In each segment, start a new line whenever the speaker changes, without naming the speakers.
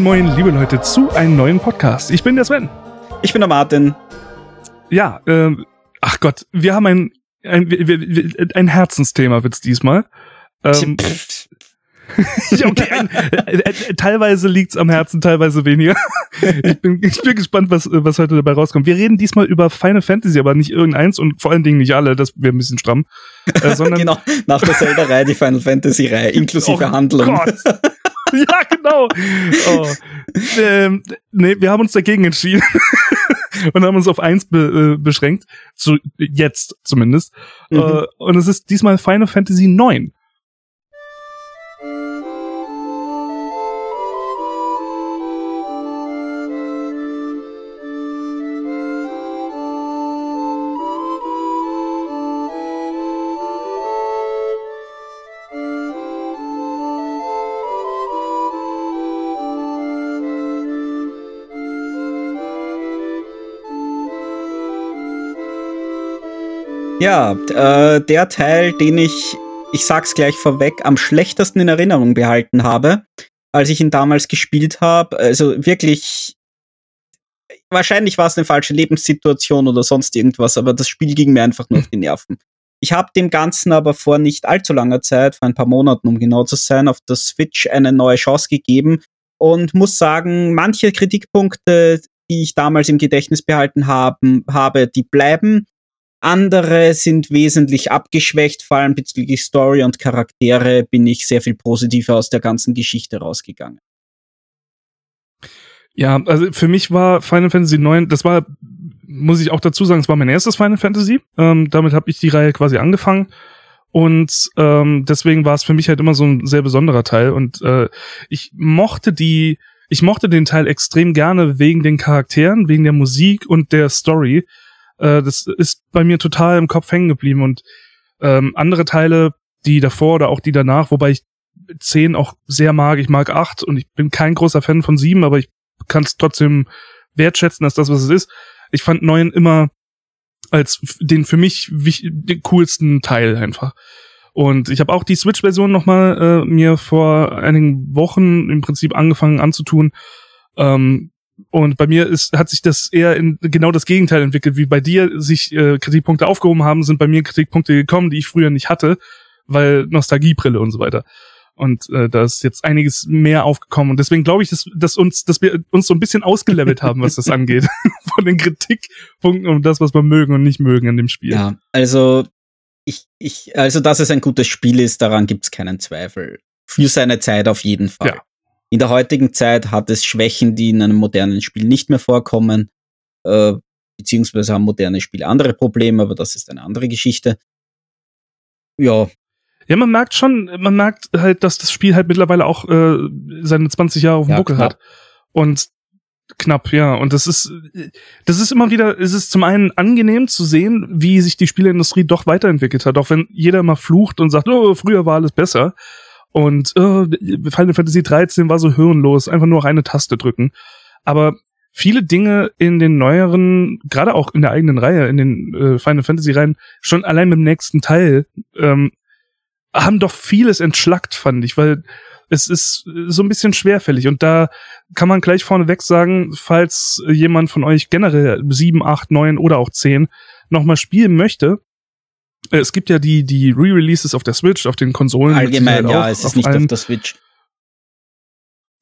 Moin, moin, liebe Leute, zu einem neuen Podcast. Ich bin der Sven.
Ich bin der Martin.
Ja, ähm, ach Gott, wir haben ein, ein, ein Herzensthema wird's diesmal. Ähm, okay, ein, äh, äh, teilweise liegt's am Herzen, teilweise weniger. Ich bin, ich bin gespannt, was, was heute dabei rauskommt. Wir reden diesmal über Final Fantasy, aber nicht irgendeins und vor allen Dingen nicht alle, das wäre ein bisschen stramm.
Äh, sondern genau, nach der Zelda-Reihe die Final Fantasy-Reihe, inklusive oh Handlung. Gott.
ja, genau. Oh. Ähm, nee, wir haben uns dagegen entschieden und haben uns auf eins be, äh, beschränkt. Zu, jetzt zumindest. Mhm. Äh, und es ist diesmal Final Fantasy 9.
Ja, äh, der Teil, den ich, ich sag's gleich vorweg, am schlechtesten in Erinnerung behalten habe, als ich ihn damals gespielt habe. Also wirklich, wahrscheinlich war es eine falsche Lebenssituation oder sonst irgendwas, aber das Spiel ging mir einfach nur auf die Nerven. Ich habe dem Ganzen aber vor nicht allzu langer Zeit, vor ein paar Monaten, um genau zu sein, auf der Switch eine neue Chance gegeben und muss sagen, manche Kritikpunkte, die ich damals im Gedächtnis behalten haben, habe, die bleiben. Andere sind wesentlich abgeschwächt, vor allem bezüglich Story und Charaktere bin ich sehr viel positiver aus der ganzen Geschichte rausgegangen.
Ja, also für mich war Final Fantasy 9, das war, muss ich auch dazu sagen, es war mein erstes Final Fantasy. Ähm, damit habe ich die Reihe quasi angefangen. Und ähm, deswegen war es für mich halt immer so ein sehr besonderer Teil. Und äh, ich mochte die, ich mochte den Teil extrem gerne wegen den Charakteren, wegen der Musik und der Story. Äh, das ist bei mir total im Kopf hängen geblieben und ähm, andere Teile, die davor oder auch die danach, wobei ich zehn auch sehr mag. Ich mag acht und ich bin kein großer Fan von sieben, aber ich kann es trotzdem wertschätzen, dass das, was es ist. Ich fand neun immer als den für mich den coolsten Teil einfach. Und ich habe auch die Switch-Version nochmal äh, mir vor einigen Wochen im Prinzip angefangen anzutun. Ähm, und bei mir ist, hat sich das eher in genau das Gegenteil entwickelt, wie bei dir sich äh, Kritikpunkte aufgehoben haben, sind bei mir Kritikpunkte gekommen, die ich früher nicht hatte, weil Nostalgiebrille und so weiter. Und äh, da ist jetzt einiges mehr aufgekommen. Und deswegen glaube ich, dass, dass uns, dass wir uns so ein bisschen ausgelevelt haben, was das angeht. Von den Kritikpunkten und das, was wir mögen und nicht mögen an dem Spiel.
Ja, also ich, ich, also dass es ein gutes Spiel ist, daran gibt es keinen Zweifel. Für seine Zeit auf jeden Fall. Ja. In der heutigen Zeit hat es Schwächen, die in einem modernen Spiel nicht mehr vorkommen, äh, beziehungsweise haben moderne Spiele andere Probleme, aber das ist eine andere Geschichte. Ja.
Ja, man merkt schon, man merkt halt, dass das Spiel halt mittlerweile auch äh, seine 20 Jahre auf dem ja, Buckel knapp. hat. Und knapp, ja. Und das ist, das ist immer wieder, es ist zum einen angenehm zu sehen, wie sich die Spieleindustrie doch weiterentwickelt hat, auch wenn jeder mal flucht und sagt, oh, früher war alles besser. Und äh, Final Fantasy 13 war so hirnlos, einfach nur auf eine Taste drücken. Aber viele Dinge in den neueren, gerade auch in der eigenen Reihe, in den äh, Final Fantasy Reihen, schon allein mit dem nächsten Teil, ähm, haben doch vieles entschlackt, fand ich, weil es ist so ein bisschen schwerfällig. Und da kann man gleich vorneweg sagen, falls jemand von euch generell sieben, acht, neun oder auch zehn nochmal spielen möchte, es gibt ja die, die Re-Releases auf der Switch, auf den Konsolen.
Allgemein, ja, es ist nicht allen. auf der Switch.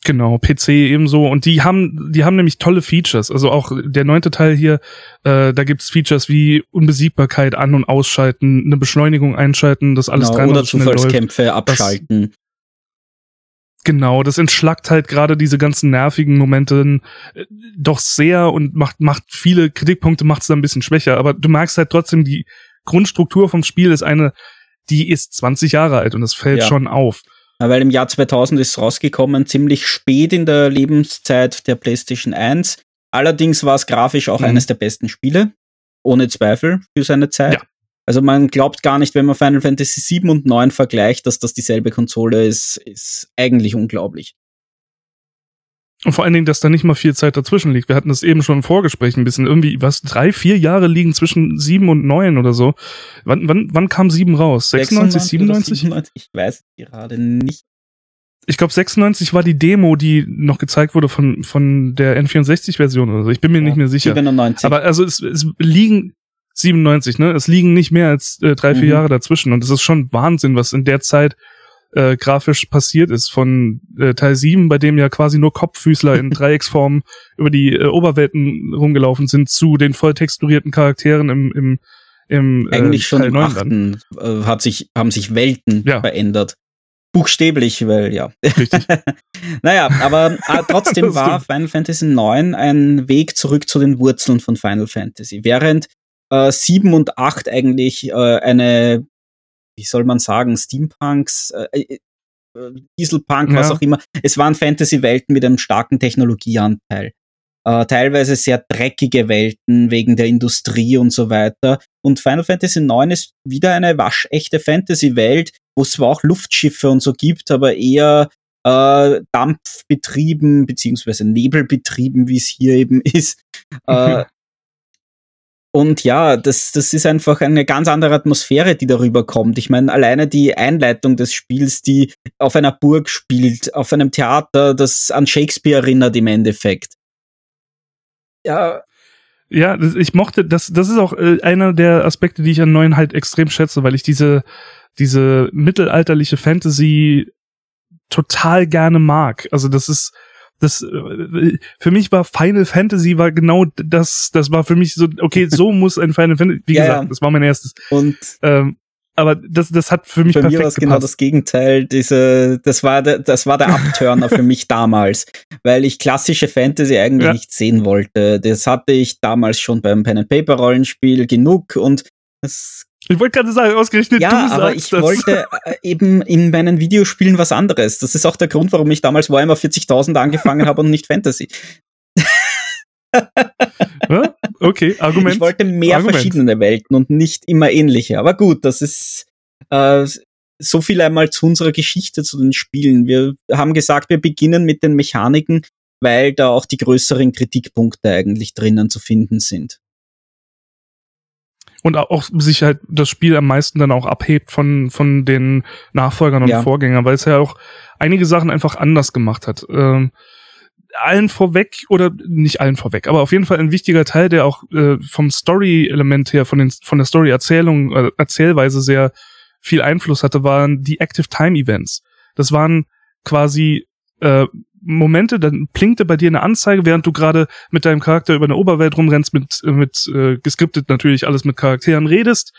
Genau, PC ebenso. Und die haben, die haben nämlich tolle Features. Also auch der neunte Teil hier, äh, da gibt's Features wie Unbesiegbarkeit an- und ausschalten, eine Beschleunigung einschalten, das alles
genau, Oder Zufallskämpfe läuft. abschalten. Das,
genau, das entschlackt halt gerade diese ganzen nervigen Momente äh, doch sehr und macht, macht viele Kritikpunkte, macht es dann ein bisschen schwächer. Aber du merkst halt trotzdem, die, Grundstruktur vom Spiel ist eine, die ist 20 Jahre alt und das fällt ja. schon auf.
Ja, weil im Jahr 2000 ist es rausgekommen, ziemlich spät in der Lebenszeit der PlayStation 1. Allerdings war es grafisch auch mhm. eines der besten Spiele, ohne Zweifel für seine Zeit. Ja. Also man glaubt gar nicht, wenn man Final Fantasy 7 und 9 vergleicht, dass das dieselbe Konsole ist, ist eigentlich unglaublich.
Und vor allen Dingen, dass da nicht mal viel Zeit dazwischen liegt. Wir hatten das eben schon im Vorgespräch ein bisschen. Irgendwie, was, drei, vier Jahre liegen zwischen sieben und neun oder so. Wann, wann, wann kam sieben raus? 96, 97? 97?
Ich weiß gerade nicht.
ich glaube 96 war die Demo, die noch gezeigt wurde von von der N64-Version oder so. Ich bin mir ja, nicht mehr sicher. 97. Aber also es, es liegen 97, ne? Es liegen nicht mehr als äh, drei, vier mhm. Jahre dazwischen und es ist schon Wahnsinn, was in der Zeit äh, grafisch passiert ist von äh, Teil 7, bei dem ja quasi nur Kopffüßler in Dreiecksform über die äh, Oberwelten rumgelaufen sind, zu den voll texturierten Charakteren im, im, im
äh, Eigentlich schon Teil im 8. Äh, hat sich, haben sich Welten ja. verändert. Buchstäblich, weil ja. Richtig. naja, aber äh, trotzdem war Final Fantasy IX ein Weg zurück zu den Wurzeln von Final Fantasy. Während äh, 7 und 8 eigentlich äh, eine wie soll man sagen, Steampunks, äh, äh, äh, Dieselpunk, ja. was auch immer. Es waren Fantasy-Welten mit einem starken Technologieanteil. Äh, teilweise sehr dreckige Welten wegen der Industrie und so weiter. Und Final Fantasy IX ist wieder eine waschechte Fantasy-Welt, wo es zwar auch Luftschiffe und so gibt, aber eher äh, Dampfbetrieben beziehungsweise Nebelbetrieben, wie es hier eben ist. Äh, Und ja, das, das ist einfach eine ganz andere Atmosphäre, die darüber kommt. Ich meine, alleine die Einleitung des Spiels, die auf einer Burg spielt, auf einem Theater, das an Shakespeare erinnert im Endeffekt.
Ja. Ja, das, ich mochte, das, das ist auch äh, einer der Aspekte, die ich an neuen halt extrem schätze, weil ich diese, diese mittelalterliche Fantasy total gerne mag. Also das ist, das äh, für mich war Final Fantasy war genau das das war für mich so okay so muss ein Final Fantasy wie ja, gesagt ja. das war mein erstes
und
ähm, aber das das hat für mich
bei perfekt mir war es genau das Gegenteil diese das war der das war der Abturner für mich damals weil ich klassische Fantasy eigentlich ja. nicht sehen wollte das hatte ich damals schon beim Pen and Paper Rollenspiel genug und das
ich wollte gerade sagen, ausgerechnet
ja, du aber ich das. wollte äh, eben in meinen Videospielen was anderes. Das ist auch der Grund, warum ich damals Warhammer 40.000 angefangen habe und nicht Fantasy.
ja, okay, Argument.
Ich wollte mehr Argument. verschiedene Welten und nicht immer ähnliche. Aber gut, das ist äh, so viel einmal zu unserer Geschichte zu den Spielen. Wir haben gesagt, wir beginnen mit den Mechaniken, weil da auch die größeren Kritikpunkte eigentlich drinnen zu finden sind
und auch sich halt das Spiel am meisten dann auch abhebt von, von den Nachfolgern und ja. Vorgängern, weil es ja auch einige Sachen einfach anders gemacht hat. Ähm, allen vorweg oder nicht allen vorweg, aber auf jeden Fall ein wichtiger Teil, der auch äh, vom Story-Element her, von, den, von der Story-Erzählung, äh, Erzählweise sehr viel Einfluss hatte, waren die Active Time Events. Das waren quasi äh, Momente, dann blinkte bei dir eine Anzeige, während du gerade mit deinem Charakter über eine Oberwelt rumrennst, mit, äh, mit äh, geskriptet natürlich alles mit Charakteren redest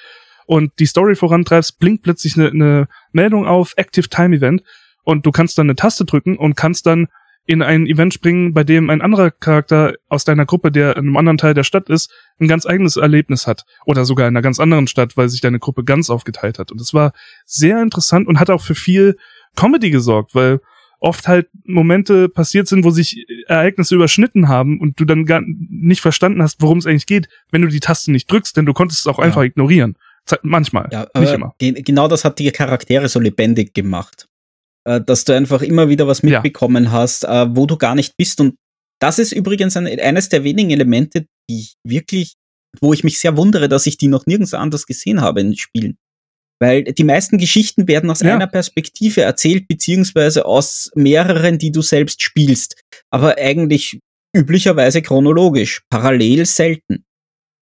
und die Story vorantreibst, blinkt plötzlich eine, eine Meldung auf, Active Time Event, und du kannst dann eine Taste drücken und kannst dann in ein Event springen, bei dem ein anderer Charakter aus deiner Gruppe, der in einem anderen Teil der Stadt ist, ein ganz eigenes Erlebnis hat. Oder sogar in einer ganz anderen Stadt, weil sich deine Gruppe ganz aufgeteilt hat. Und das war sehr interessant und hat auch für viel Comedy gesorgt, weil oft halt Momente passiert sind, wo sich Ereignisse überschnitten haben und du dann gar nicht verstanden hast, worum es eigentlich geht, wenn du die Taste nicht drückst, denn du konntest es auch ja. einfach ignorieren. Manchmal, ja, nicht immer.
Genau das hat die Charaktere so lebendig gemacht. Äh, dass du einfach immer wieder was mitbekommen ja. hast, äh, wo du gar nicht bist. Und das ist übrigens ein, eines der wenigen Elemente, die ich wirklich, wo ich mich sehr wundere, dass ich die noch nirgends anders gesehen habe in Spielen. Weil die meisten Geschichten werden aus ja. einer Perspektive erzählt, beziehungsweise aus mehreren, die du selbst spielst. Aber eigentlich üblicherweise chronologisch, parallel selten.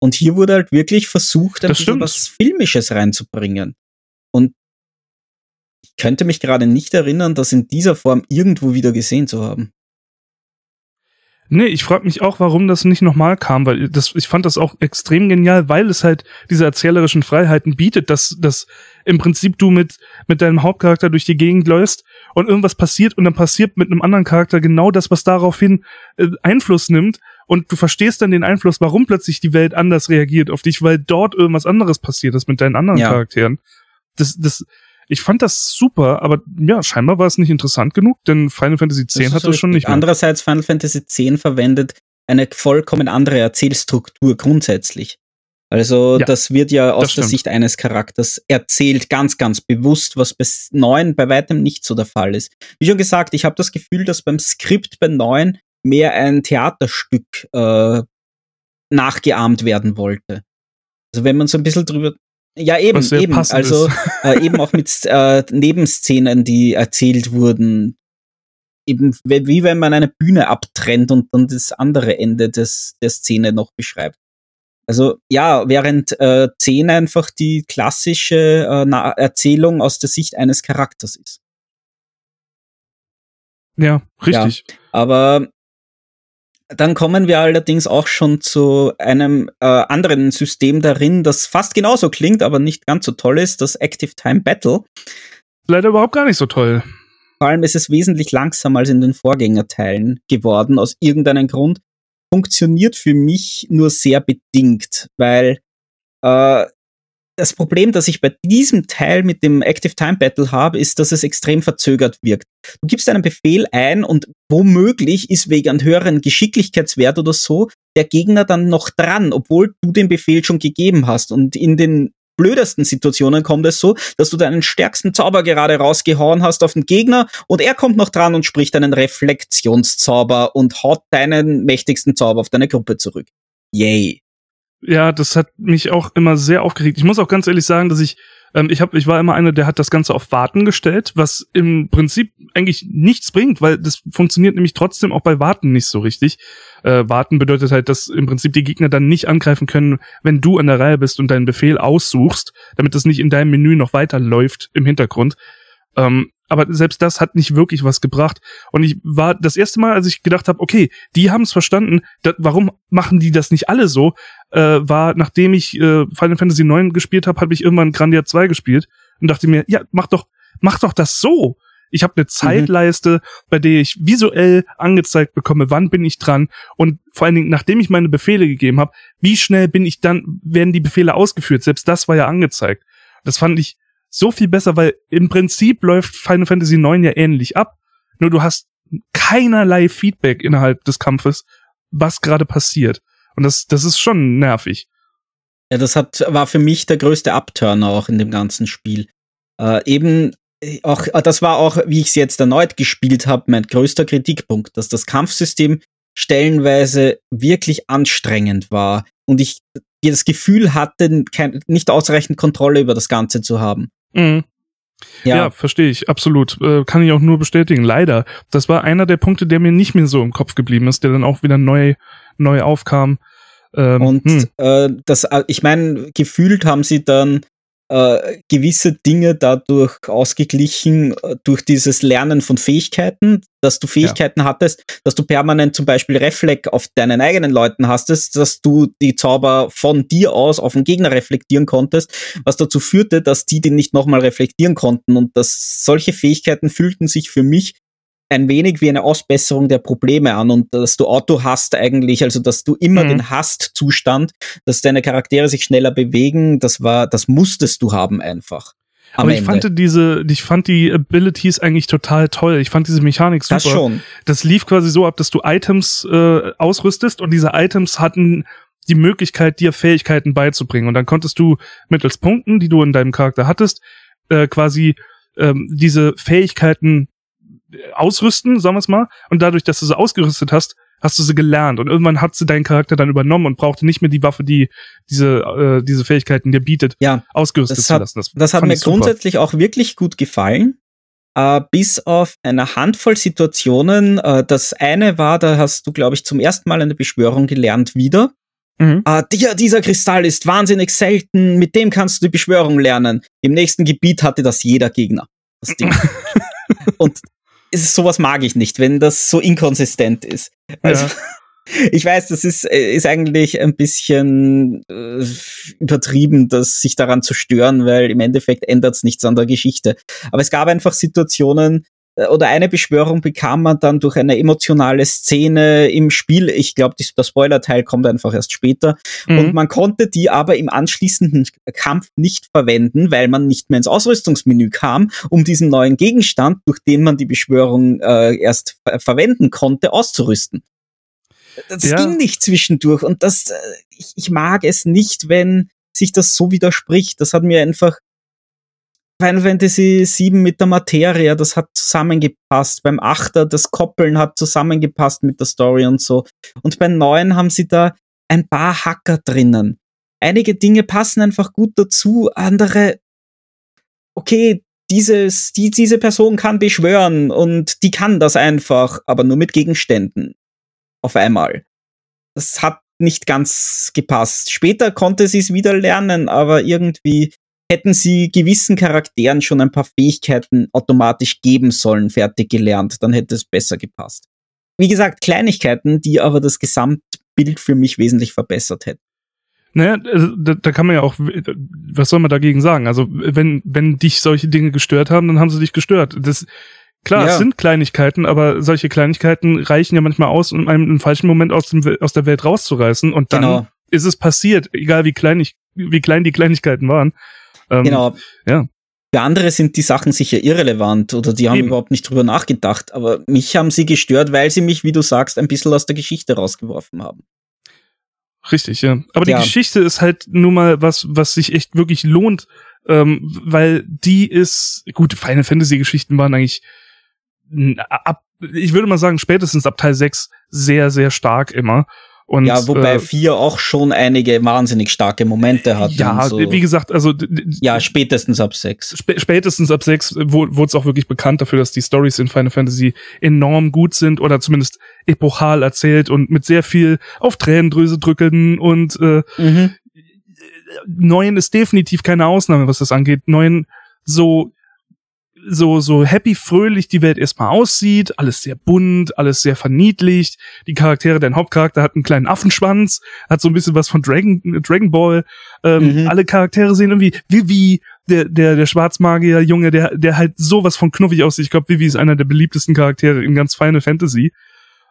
Und hier wurde halt wirklich versucht, ein bisschen was Filmisches reinzubringen. Und ich könnte mich gerade nicht erinnern, das in dieser Form irgendwo wieder gesehen zu haben.
Nee, ich frage mich auch, warum das nicht nochmal kam, weil das, ich fand das auch extrem genial, weil es halt diese erzählerischen Freiheiten bietet, dass, dass im Prinzip du mit, mit deinem Hauptcharakter durch die Gegend läufst und irgendwas passiert und dann passiert mit einem anderen Charakter genau das, was daraufhin äh, Einfluss nimmt und du verstehst dann den Einfluss, warum plötzlich die Welt anders reagiert auf dich, weil dort irgendwas anderes passiert ist mit deinen anderen ja. Charakteren. Das, das, ich fand das super, aber ja, scheinbar war es nicht interessant genug, denn Final Fantasy X hat das schon nicht
mehr. Andererseits, Final Fantasy X verwendet eine vollkommen andere Erzählstruktur grundsätzlich. Also ja, das wird ja aus der Sicht eines Charakters erzählt, ganz, ganz bewusst, was bei 9 bei weitem nicht so der Fall ist. Wie schon gesagt, ich habe das Gefühl, dass beim Skript bei 9 mehr ein Theaterstück äh, nachgeahmt werden wollte. Also wenn man so ein bisschen drüber ja, eben, eben. Also äh, eben auch mit äh, Nebenszenen, die erzählt wurden. eben wie wenn man eine Bühne abtrennt und dann das andere Ende des, der Szene noch beschreibt. Also ja, während äh, 10 einfach die klassische äh, Erzählung aus der Sicht eines Charakters ist.
Ja, richtig. Ja,
aber dann kommen wir allerdings auch schon zu einem äh, anderen System darin, das fast genauso klingt, aber nicht ganz so toll ist, das Active Time Battle.
Leider überhaupt gar nicht so toll.
Vor allem ist es wesentlich langsamer als in den Vorgängerteilen geworden, aus irgendeinem Grund. Funktioniert für mich nur sehr bedingt, weil äh, das Problem, das ich bei diesem Teil mit dem Active Time Battle habe, ist, dass es extrem verzögert wirkt. Du gibst einen Befehl ein und womöglich ist wegen einem höheren Geschicklichkeitswert oder so der Gegner dann noch dran, obwohl du den Befehl schon gegeben hast. Und in den blödesten Situationen kommt es so, dass du deinen stärksten Zauber gerade rausgehauen hast auf den Gegner und er kommt noch dran und spricht einen Reflektionszauber und haut deinen mächtigsten Zauber auf deine Gruppe zurück. Yay.
Ja, das hat mich auch immer sehr aufgeregt. Ich muss auch ganz ehrlich sagen, dass ich ähm, ich hab, ich war immer einer, der hat das Ganze auf Warten gestellt, was im Prinzip eigentlich nichts bringt, weil das funktioniert nämlich trotzdem auch bei Warten nicht so richtig. Äh, Warten bedeutet halt, dass im Prinzip die Gegner dann nicht angreifen können, wenn du an der Reihe bist und deinen Befehl aussuchst, damit das nicht in deinem Menü noch weiterläuft im Hintergrund. Ähm, aber selbst das hat nicht wirklich was gebracht. Und ich war das erste Mal, als ich gedacht habe, okay, die haben es verstanden, da, warum machen die das nicht alle so? Äh, war, nachdem ich äh, Final Fantasy IX gespielt habe, habe ich irgendwann Grandia 2 gespielt und dachte mir, ja, mach doch, mach doch das so. Ich habe eine mhm. Zeitleiste, mhm. bei der ich visuell angezeigt bekomme, wann bin ich dran und vor allen Dingen, nachdem ich meine Befehle gegeben habe, wie schnell bin ich dann, werden die Befehle ausgeführt. Selbst das war ja angezeigt. Das fand ich so viel besser, weil im Prinzip läuft Final Fantasy IX ja ähnlich ab. Nur du hast keinerlei Feedback innerhalb des Kampfes, was gerade passiert. Und das, das ist schon nervig.
Ja, das hat, war für mich der größte Upturner auch in dem ganzen Spiel. Äh, eben äh, auch, äh, das war auch, wie ich es jetzt erneut gespielt habe, mein größter Kritikpunkt, dass das Kampfsystem stellenweise wirklich anstrengend war und ich das Gefühl hatte, kein, nicht ausreichend Kontrolle über das Ganze zu haben.
Mhm. Ja, ja verstehe ich, absolut. Äh, kann ich auch nur bestätigen. Leider. Das war einer der Punkte, der mir nicht mehr so im Kopf geblieben ist, der dann auch wieder neu, neu aufkam.
Ähm, und hm. äh, das, äh, ich meine, gefühlt haben sie dann äh, gewisse Dinge dadurch ausgeglichen äh, durch dieses Lernen von Fähigkeiten, dass du Fähigkeiten ja. hattest, dass du permanent zum Beispiel Reflekt auf deinen eigenen Leuten hastest, dass du die Zauber von dir aus auf den Gegner reflektieren konntest, was dazu führte, dass die den nicht nochmal reflektieren konnten und dass solche Fähigkeiten fühlten sich für mich ein wenig wie eine Ausbesserung der Probleme an und dass du Auto hast eigentlich, also dass du immer mhm. den Hast-Zustand, dass deine Charaktere sich schneller bewegen, das war, das musstest du haben einfach.
Aber ich Ende. fand diese, ich fand die Abilities eigentlich total toll. Ich fand diese Mechanik super. Das schon. Das lief quasi so ab, dass du Items äh, ausrüstest und diese Items hatten die Möglichkeit, dir Fähigkeiten beizubringen. Und dann konntest du mittels Punkten, die du in deinem Charakter hattest, äh, quasi ähm, diese Fähigkeiten ausrüsten, sagen wir es mal. Und dadurch, dass du sie ausgerüstet hast, hast du sie gelernt. Und irgendwann hat sie deinen Charakter dann übernommen und brauchte nicht mehr die Waffe, die diese, äh, diese Fähigkeiten dir bietet,
ja, ausgerüstet zu lassen. Das, das hat mir grundsätzlich auch wirklich gut gefallen. Uh, bis auf eine Handvoll Situationen. Uh, das eine war, da hast du, glaube ich, zum ersten Mal eine Beschwörung gelernt wieder. Mhm. Uh, dieser, dieser Kristall ist wahnsinnig selten, mit dem kannst du die Beschwörung lernen. Im nächsten Gebiet hatte das jeder Gegner. Das Ding. und ist, sowas mag ich nicht, wenn das so inkonsistent ist. Also, ja. ich weiß, das ist, äh, ist eigentlich ein bisschen äh, übertrieben, das sich daran zu stören, weil im Endeffekt ändert es nichts an der Geschichte. Aber es gab einfach Situationen, oder eine Beschwörung bekam man dann durch eine emotionale Szene im Spiel. Ich glaube, der Spoiler-Teil kommt einfach erst später. Mhm. Und man konnte die aber im anschließenden Kampf nicht verwenden, weil man nicht mehr ins Ausrüstungsmenü kam, um diesen neuen Gegenstand, durch den man die Beschwörung äh, erst ver verwenden konnte, auszurüsten. Das ja. ging nicht zwischendurch und das, äh, ich, ich mag es nicht, wenn sich das so widerspricht. Das hat mir einfach Final Fantasy VII mit der Materia, das hat zusammengepasst. Beim Achter, das Koppeln hat zusammengepasst mit der Story und so. Und beim Neuen haben sie da ein paar Hacker drinnen. Einige Dinge passen einfach gut dazu, andere, okay, dieses, die, diese Person kann beschwören und die kann das einfach, aber nur mit Gegenständen. Auf einmal. Das hat nicht ganz gepasst. Später konnte sie es wieder lernen, aber irgendwie hätten sie gewissen Charakteren schon ein paar Fähigkeiten automatisch geben sollen, fertig gelernt, dann hätte es besser gepasst. Wie gesagt, Kleinigkeiten, die aber das Gesamtbild für mich wesentlich verbessert hätten.
Naja, also, da, da kann man ja auch, was soll man dagegen sagen? Also, wenn, wenn dich solche Dinge gestört haben, dann haben sie dich gestört. Das, klar, ja. es sind Kleinigkeiten, aber solche Kleinigkeiten reichen ja manchmal aus, um einen im falschen Moment aus, dem, aus der Welt rauszureißen und dann genau. ist es passiert, egal wie klein ich, wie klein die Kleinigkeiten waren.
Ähm, genau. Ja. Für andere sind die Sachen sicher irrelevant oder die haben Eben. überhaupt nicht drüber nachgedacht, aber mich haben sie gestört, weil sie mich, wie du sagst, ein bisschen aus der Geschichte rausgeworfen haben.
Richtig, ja. Aber ja. die Geschichte ist halt nun mal was, was sich echt wirklich lohnt, ähm, weil die ist, gut, Final Fantasy Geschichten waren eigentlich ab, ich würde mal sagen, spätestens ab Teil 6 sehr, sehr stark immer.
Und, ja, wobei äh, vier auch schon einige wahnsinnig starke Momente hat.
Ja, so. wie gesagt, also
ja, spätestens ab sechs.
Sp spätestens ab sechs wurde es auch wirklich bekannt dafür, dass die Stories in Final Fantasy enorm gut sind oder zumindest epochal erzählt und mit sehr viel auf Tränendrüse drücken und äh, mhm. Neuen ist definitiv keine Ausnahme, was das angeht. Neuen so so, so happy, fröhlich die Welt erstmal aussieht, alles sehr bunt, alles sehr verniedlicht. Die Charaktere, dein Hauptcharakter hat einen kleinen Affenschwanz, hat so ein bisschen was von Dragon, Dragon Ball. Ähm, mhm. Alle Charaktere sehen irgendwie Vivi, der, der, der Schwarzmagier, Junge, der, der halt sowas von knuffig aussieht. Ich glaube, Vivi ist einer der beliebtesten Charaktere in ganz Final Fantasy.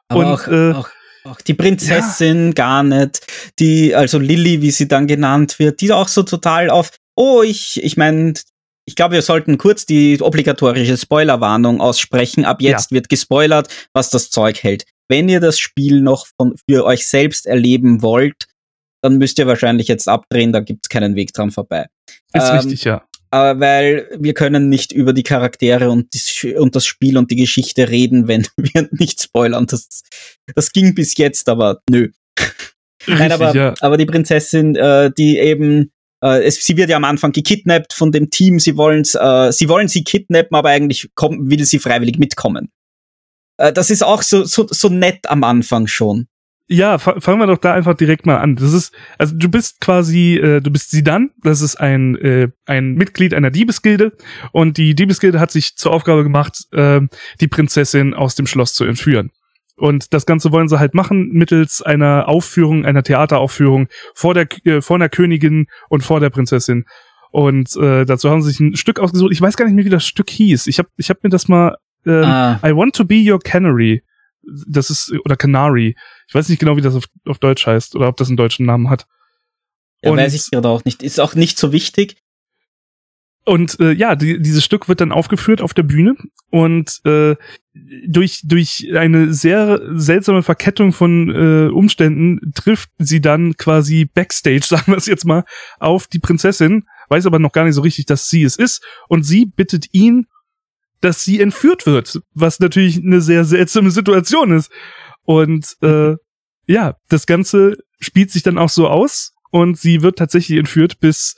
Aber Und, auch, äh, auch auch die Prinzessin ja. gar nicht, die, also Lilly, wie sie dann genannt wird, die auch so total auf, oh, ich, ich meine, ich glaube, wir sollten kurz die obligatorische Spoilerwarnung aussprechen. Ab jetzt ja. wird gespoilert, was das Zeug hält. Wenn ihr das Spiel noch von, für euch selbst erleben wollt, dann müsst ihr wahrscheinlich jetzt abdrehen, da gibt's keinen Weg dran vorbei.
Ist ähm, richtig, ja.
Aber weil wir können nicht über die Charaktere und, die, und das Spiel und die Geschichte reden, wenn wir nicht spoilern. Das, das ging bis jetzt, aber nö. Richtig, Nein, aber, ja. aber die Prinzessin, äh, die eben äh, es, sie wird ja am Anfang gekidnappt von dem Team. Sie wollen's, äh, sie wollen sie kidnappen, aber eigentlich kommt, will sie freiwillig mitkommen. Äh, das ist auch so, so, so nett am Anfang schon.
Ja, fangen wir doch da einfach direkt mal an. Das ist, also du bist quasi, äh, du bist Sidan, das ist ein, äh, ein Mitglied einer Diebesgilde und die Diebesgilde hat sich zur Aufgabe gemacht, äh, die Prinzessin aus dem Schloss zu entführen. Und das Ganze wollen sie halt machen mittels einer Aufführung, einer Theateraufführung vor der, äh, vor der Königin und vor der Prinzessin. Und äh, dazu haben sie sich ein Stück ausgesucht. Ich weiß gar nicht mehr, wie das Stück hieß. Ich habe ich hab mir das mal ähm, ah. I Want to Be Your Canary. Das ist, oder Canary. Ich weiß nicht genau, wie das auf, auf Deutsch heißt oder ob das einen deutschen Namen hat.
Ja, und, weiß ich gerade auch nicht. Ist auch nicht so wichtig.
Und äh, ja, die, dieses Stück wird dann aufgeführt auf der Bühne. Und äh, durch durch eine sehr seltsame Verkettung von äh, Umständen trifft sie dann quasi backstage, sagen wir es jetzt mal, auf die Prinzessin, weiß aber noch gar nicht so richtig, dass sie es ist. Und sie bittet ihn, dass sie entführt wird, was natürlich eine sehr seltsame Situation ist. Und äh, ja, das Ganze spielt sich dann auch so aus. Und sie wird tatsächlich entführt bis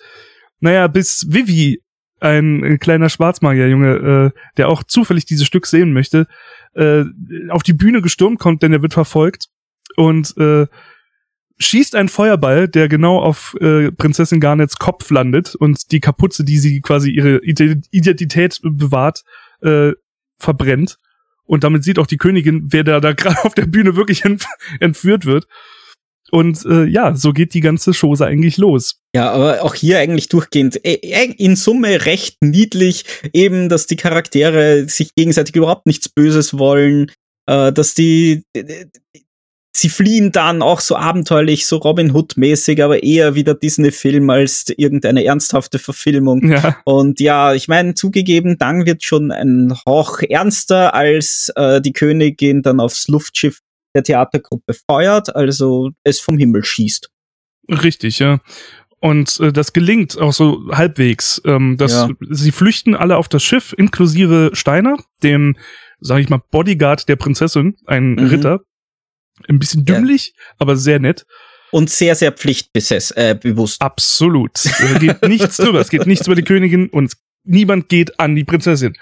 naja, bis Vivi ein äh, kleiner Schwarzmagierjunge, äh, der auch zufällig dieses Stück sehen möchte, äh, auf die Bühne gestürmt kommt, denn er wird verfolgt und äh, schießt einen Feuerball, der genau auf äh, Prinzessin Garnets Kopf landet und die Kapuze, die sie quasi ihre Identität bewahrt, äh, verbrennt. Und damit sieht auch die Königin, wer da, da gerade auf der Bühne wirklich ent entführt wird. Und äh, ja, so geht die ganze Chose eigentlich los.
Ja, aber auch hier eigentlich durchgehend äh, äh, in Summe recht niedlich, eben, dass die Charaktere sich gegenseitig überhaupt nichts Böses wollen, äh, dass die sie fliehen dann auch so abenteuerlich, so Robin Hood-mäßig, aber eher wieder Disney-Film als irgendeine ernsthafte Verfilmung. Ja. Und ja, ich meine, zugegeben, dann wird schon ein Hauch ernster, als äh, die Königin dann aufs Luftschiff der Theatergruppe feuert, also es vom Himmel schießt.
Richtig, ja. Und äh, das gelingt auch so halbwegs. Ähm, dass ja. Sie flüchten alle auf das Schiff, inklusive Steiner, dem, sag ich mal, Bodyguard der Prinzessin, ein mhm. Ritter. Ein bisschen dümmlich, ja. aber sehr nett.
Und sehr, sehr pflichtbewusst. Äh, bewusst.
Absolut. Es geht nichts drüber. Es geht nichts über die Königin und niemand geht an die Prinzessin.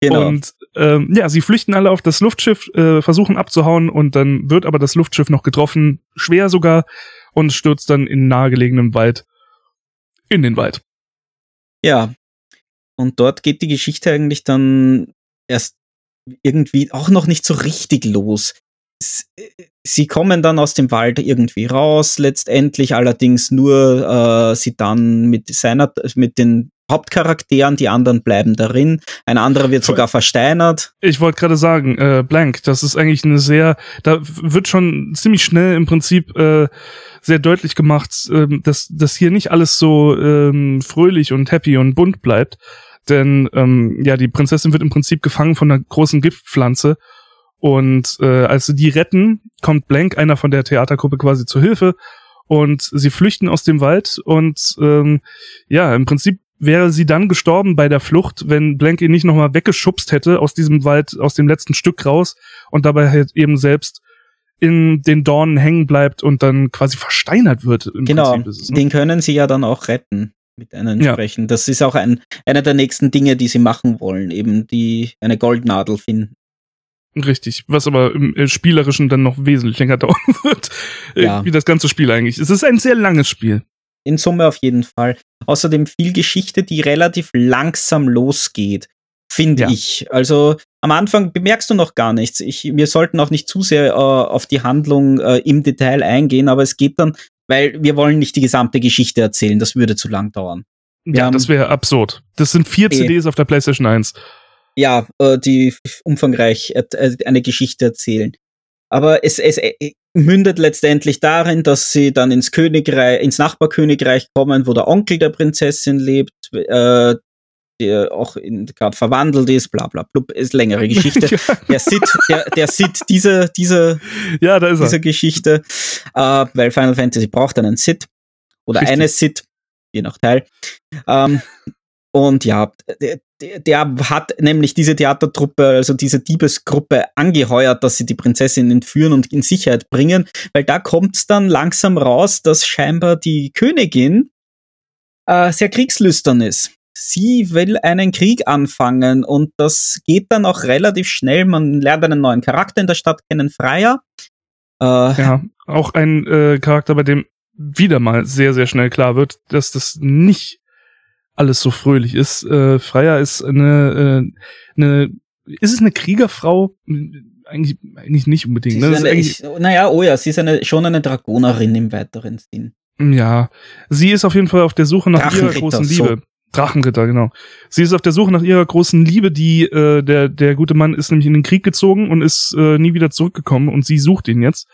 Genau. Und ähm, ja, sie flüchten alle auf das Luftschiff, äh, versuchen abzuhauen und dann wird aber das Luftschiff noch getroffen, schwer sogar, und stürzt dann in nahegelegenem Wald in den Wald.
Ja. Und dort geht die Geschichte eigentlich dann erst irgendwie auch noch nicht so richtig los. Äh, sie kommen dann aus dem Wald irgendwie raus, letztendlich allerdings nur äh, sie dann mit seiner, mit den Hauptcharakteren, die anderen bleiben darin. Ein anderer wird sogar versteinert.
Ich wollte gerade sagen, äh, Blank, das ist eigentlich eine sehr, da wird schon ziemlich schnell im Prinzip äh, sehr deutlich gemacht, äh, dass, dass hier nicht alles so ähm, fröhlich und happy und bunt bleibt. Denn ähm, ja, die Prinzessin wird im Prinzip gefangen von einer großen Giftpflanze. Und äh, als sie die retten, kommt Blank, einer von der Theatergruppe, quasi zur Hilfe. Und sie flüchten aus dem Wald und ähm, ja, im Prinzip wäre sie dann gestorben bei der Flucht, wenn Blank ihn nicht nochmal weggeschubst hätte aus diesem Wald, aus dem letzten Stück raus und dabei halt eben selbst in den Dornen hängen bleibt und dann quasi versteinert wird.
genau, es, ne? den können sie ja dann auch retten mit einem entsprechend. Ja. Das ist auch ein, einer der nächsten Dinge, die sie machen wollen, eben die eine Goldnadel finden.
Richtig, was aber im Spielerischen dann noch wesentlich länger dauern wird, ja. wie das ganze Spiel eigentlich. Es ist ein sehr langes Spiel
in Summe auf jeden Fall. Außerdem viel Geschichte, die relativ langsam losgeht, finde ja. ich. Also am Anfang bemerkst du noch gar nichts. Ich, wir sollten auch nicht zu sehr äh, auf die Handlung äh, im Detail eingehen, aber es geht dann, weil wir wollen nicht die gesamte Geschichte erzählen, das würde zu lang dauern.
Wir ja, das wäre absurd. Das sind vier. CDs auf der PlayStation 1.
Ja, äh, die umfangreich äh, eine Geschichte erzählen. Aber es, es äh, mündet letztendlich darin, dass sie dann ins Königreich, ins Nachbarkönigreich kommen, wo der Onkel der Prinzessin lebt, äh, der auch gerade verwandelt ist, bla bla blub, ist längere Geschichte. der Sid, der, der Sid diese, diese,
ja, da ist
diese Geschichte, äh, weil Final Fantasy braucht einen Sid oder Richtig. eine Sid, je nach Teil. Ähm, und ja, der, hat nämlich diese Theatertruppe, also diese Diebesgruppe angeheuert, dass sie die Prinzessin entführen und in Sicherheit bringen, weil da kommt es dann langsam raus, dass scheinbar die Königin äh, sehr kriegslüstern ist. Sie will einen Krieg anfangen und das geht dann auch relativ schnell. Man lernt einen neuen Charakter in der Stadt kennen, Freier.
Äh, ja, auch ein äh, Charakter, bei dem wieder mal sehr, sehr schnell klar wird, dass das nicht alles so fröhlich ist. Äh, Freya ist eine, äh, eine, ist es eine Kriegerfrau? Eigentlich, eigentlich nicht unbedingt.
Ne? Eine, ich, naja, oh ja, sie ist eine, schon eine Dragonerin im weiteren Sinn.
Ja, sie ist auf jeden Fall auf der Suche nach ihrer großen Liebe. So. Drachenritter, genau. Sie ist auf der Suche nach ihrer großen Liebe, die äh, der der gute Mann ist nämlich in den Krieg gezogen und ist äh, nie wieder zurückgekommen und sie sucht ihn jetzt.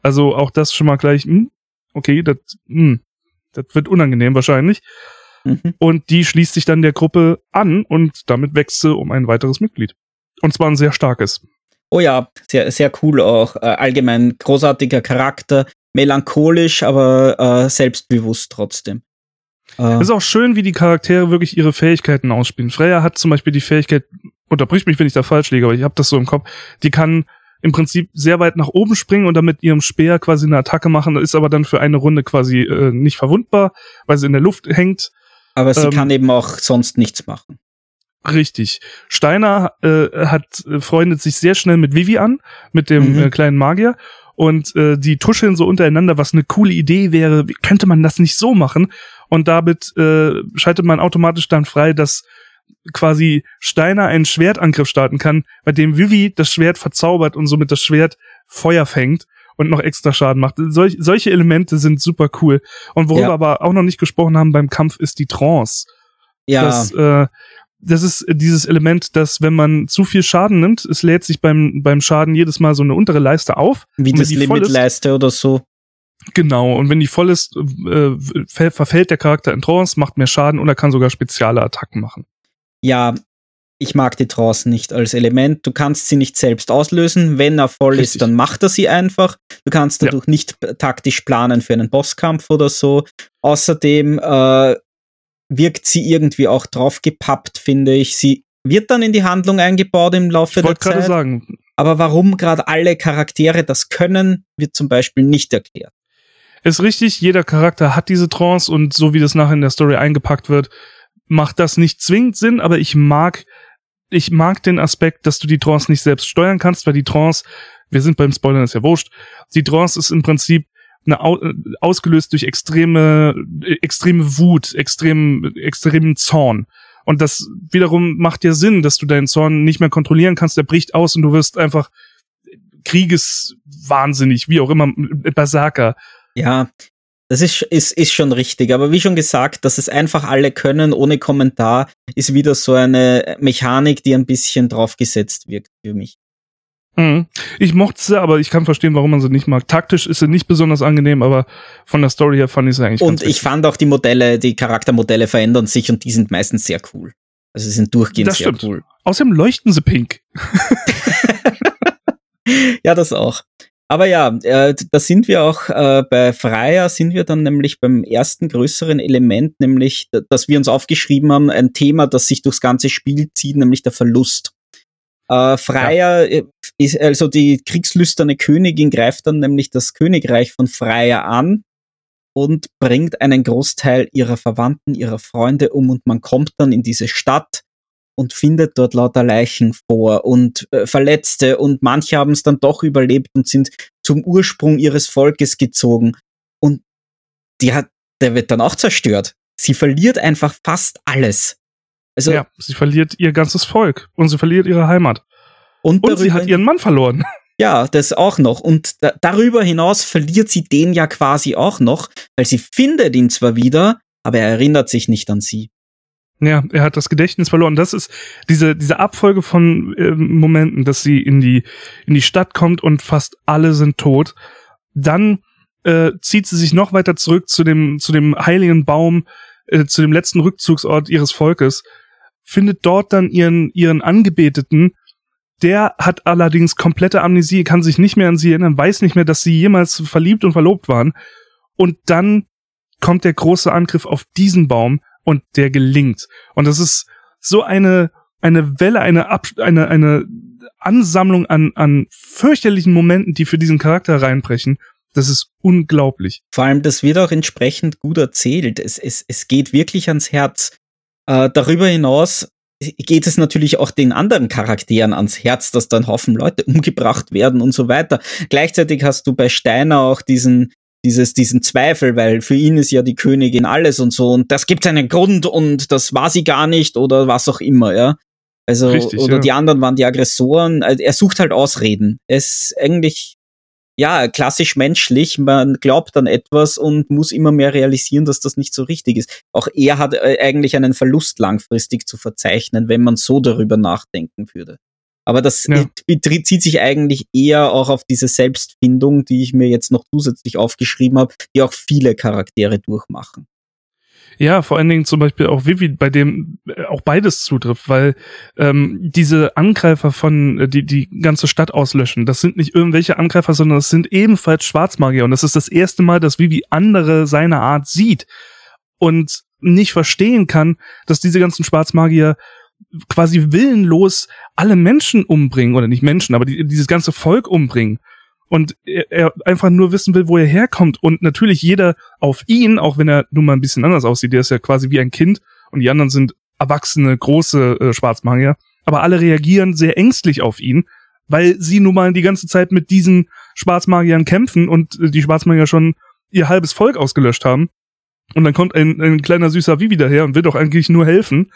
Also auch das schon mal gleich. Mh, hm, okay, das hm, das wird unangenehm wahrscheinlich. Mhm. Und die schließt sich dann der Gruppe an und damit wächst sie um ein weiteres Mitglied. Und zwar ein sehr starkes.
Oh ja, sehr, sehr cool auch. Äh, allgemein großartiger Charakter, melancholisch, aber äh, selbstbewusst trotzdem.
Äh, ist auch schön, wie die Charaktere wirklich ihre Fähigkeiten ausspielen. Freya hat zum Beispiel die Fähigkeit, unterbricht mich, wenn ich da falsch liege, aber ich habe das so im Kopf, die kann im Prinzip sehr weit nach oben springen und damit ihrem Speer quasi eine Attacke machen, ist aber dann für eine Runde quasi äh, nicht verwundbar, weil sie in der Luft hängt
aber sie ähm, kann eben auch sonst nichts machen.
Richtig. Steiner äh, hat äh, freundet sich sehr schnell mit Vivi an, mit dem mhm. äh, kleinen Magier. Und äh, die tuscheln so untereinander, was eine coole Idee wäre. Wie könnte man das nicht so machen? Und damit äh, schaltet man automatisch dann frei, dass quasi Steiner einen Schwertangriff starten kann, bei dem Vivi das Schwert verzaubert und somit das Schwert Feuer fängt und noch extra Schaden macht. Solch, solche Elemente sind super cool. Und worüber ja. aber auch noch nicht gesprochen haben beim Kampf ist die Trance. Ja. Das, äh, das ist dieses Element, dass wenn man zu viel Schaden nimmt, es lädt sich beim, beim Schaden jedes Mal so eine untere Leiste auf.
Wie das Limitleiste oder so.
Genau, und wenn die voll ist, äh, verfällt der Charakter in Trance, macht mehr Schaden und er kann sogar spezielle Attacken machen.
Ja, ich mag die Trance nicht als Element. Du kannst sie nicht selbst auslösen. Wenn er voll Richtig. ist, dann macht er sie einfach. Du kannst dadurch ja. nicht taktisch planen für einen Bosskampf oder so. Außerdem äh, wirkt sie irgendwie auch drauf gepappt, finde ich. Sie wird dann in die Handlung eingebaut im Laufe ich der Zeit.
sagen.
Aber warum gerade alle Charaktere das können, wird zum Beispiel nicht erklärt.
Ist richtig, jeder Charakter hat diese Trance und so wie das nachher in der Story eingepackt wird, macht das nicht zwingend Sinn, aber ich mag, ich mag den Aspekt, dass du die Trance nicht selbst steuern kannst, weil die Trance, wir sind beim Spoilern, ist ja wurscht, die Trance ist im Prinzip eine, ausgelöst durch extreme, extreme Wut, extrem, extremen Zorn. Und das wiederum macht ja Sinn, dass du deinen Zorn nicht mehr kontrollieren kannst, der bricht aus und du wirst einfach kriegeswahnsinnig, wie auch immer, Berserker.
Ja, das ist, ist, ist schon richtig. Aber wie schon gesagt, dass es einfach alle können, ohne Kommentar, ist wieder so eine Mechanik, die ein bisschen draufgesetzt wirkt für mich.
Mhm. Ich mochte sie, aber ich kann verstehen, warum man sie nicht mag. Taktisch ist sie nicht besonders angenehm, aber von der Story her fand ich sie eigentlich
Und ich fand auch die Modelle, die Charaktermodelle verändern sich und die sind meistens sehr cool. Also sie sind durchgehend das sehr stimmt. cool.
Außerdem leuchten sie pink.
ja, das auch. Aber ja, äh, da sind wir auch äh, bei Freier sind wir dann nämlich beim ersten größeren Element, nämlich, dass wir uns aufgeschrieben haben, ein Thema, das sich durchs ganze Spiel zieht, nämlich der Verlust. Äh, Freier ja. Äh, ist, also die kriegslüsterne Königin greift dann nämlich das Königreich von Freier an und bringt einen Großteil ihrer Verwandten, ihrer Freunde um und man kommt dann in diese Stadt und findet dort lauter Leichen vor und äh, Verletzte und manche haben es dann doch überlebt und sind zum Ursprung ihres Volkes gezogen und die hat, der wird dann auch zerstört. Sie verliert einfach fast alles.
Also, ja, sie verliert ihr ganzes Volk und sie verliert ihre Heimat. Und, und sie hat ihren Mann verloren.
Ja, das auch noch. Und da, darüber hinaus verliert sie den ja quasi auch noch, weil sie findet ihn zwar wieder, aber er erinnert sich nicht an sie.
Ja, er hat das Gedächtnis verloren. Das ist diese, diese Abfolge von äh, Momenten, dass sie in die, in die Stadt kommt und fast alle sind tot. Dann äh, zieht sie sich noch weiter zurück zu dem, zu dem heiligen Baum, äh, zu dem letzten Rückzugsort ihres Volkes, findet dort dann ihren, ihren Angebeteten. Der hat allerdings komplette Amnesie, kann sich nicht mehr an sie erinnern, weiß nicht mehr, dass sie jemals verliebt und verlobt waren. Und dann kommt der große Angriff auf diesen Baum und der gelingt. Und das ist so eine, eine Welle, eine, Ab eine, eine Ansammlung an, an fürchterlichen Momenten, die für diesen Charakter reinbrechen. Das ist unglaublich.
Vor allem, das wird auch entsprechend gut erzählt. Es, es, es geht wirklich ans Herz. Äh, darüber hinaus geht es natürlich auch den anderen Charakteren ans Herz, dass dann Haufen Leute umgebracht werden und so weiter. Gleichzeitig hast du bei Steiner auch diesen, dieses, diesen Zweifel, weil für ihn ist ja die Königin alles und so und das gibt einen Grund und das war sie gar nicht oder was auch immer, ja. Also, Richtig, oder ja. die anderen waren die Aggressoren. Also, er sucht halt Ausreden. Er ist eigentlich, ja, klassisch menschlich. Man glaubt an etwas und muss immer mehr realisieren, dass das nicht so richtig ist. Auch er hat äh, eigentlich einen Verlust langfristig zu verzeichnen, wenn man so darüber nachdenken würde. Aber das ja. bezieht sich eigentlich eher auch auf diese Selbstfindung, die ich mir jetzt noch zusätzlich aufgeschrieben habe, die auch viele Charaktere durchmachen.
Ja, vor allen Dingen zum Beispiel auch Vivi, bei dem äh, auch beides zutrifft, weil ähm, diese Angreifer von, äh, die die ganze Stadt auslöschen, das sind nicht irgendwelche Angreifer, sondern das sind ebenfalls Schwarzmagier. Und das ist das erste Mal, dass Vivi andere seiner Art sieht und nicht verstehen kann, dass diese ganzen Schwarzmagier quasi willenlos alle Menschen umbringen, oder nicht Menschen, aber die, dieses ganze Volk umbringen. Und er, er einfach nur wissen will, wo er herkommt. Und natürlich jeder auf ihn, auch wenn er nun mal ein bisschen anders aussieht, der ist ja quasi wie ein Kind und die anderen sind erwachsene, große äh, Schwarzmagier. Aber alle reagieren sehr ängstlich auf ihn, weil sie nun mal die ganze Zeit mit diesen Schwarzmagiern kämpfen und äh, die Schwarzmagier schon ihr halbes Volk ausgelöscht haben. Und dann kommt ein, ein kleiner süßer Vivi daher und will doch eigentlich nur helfen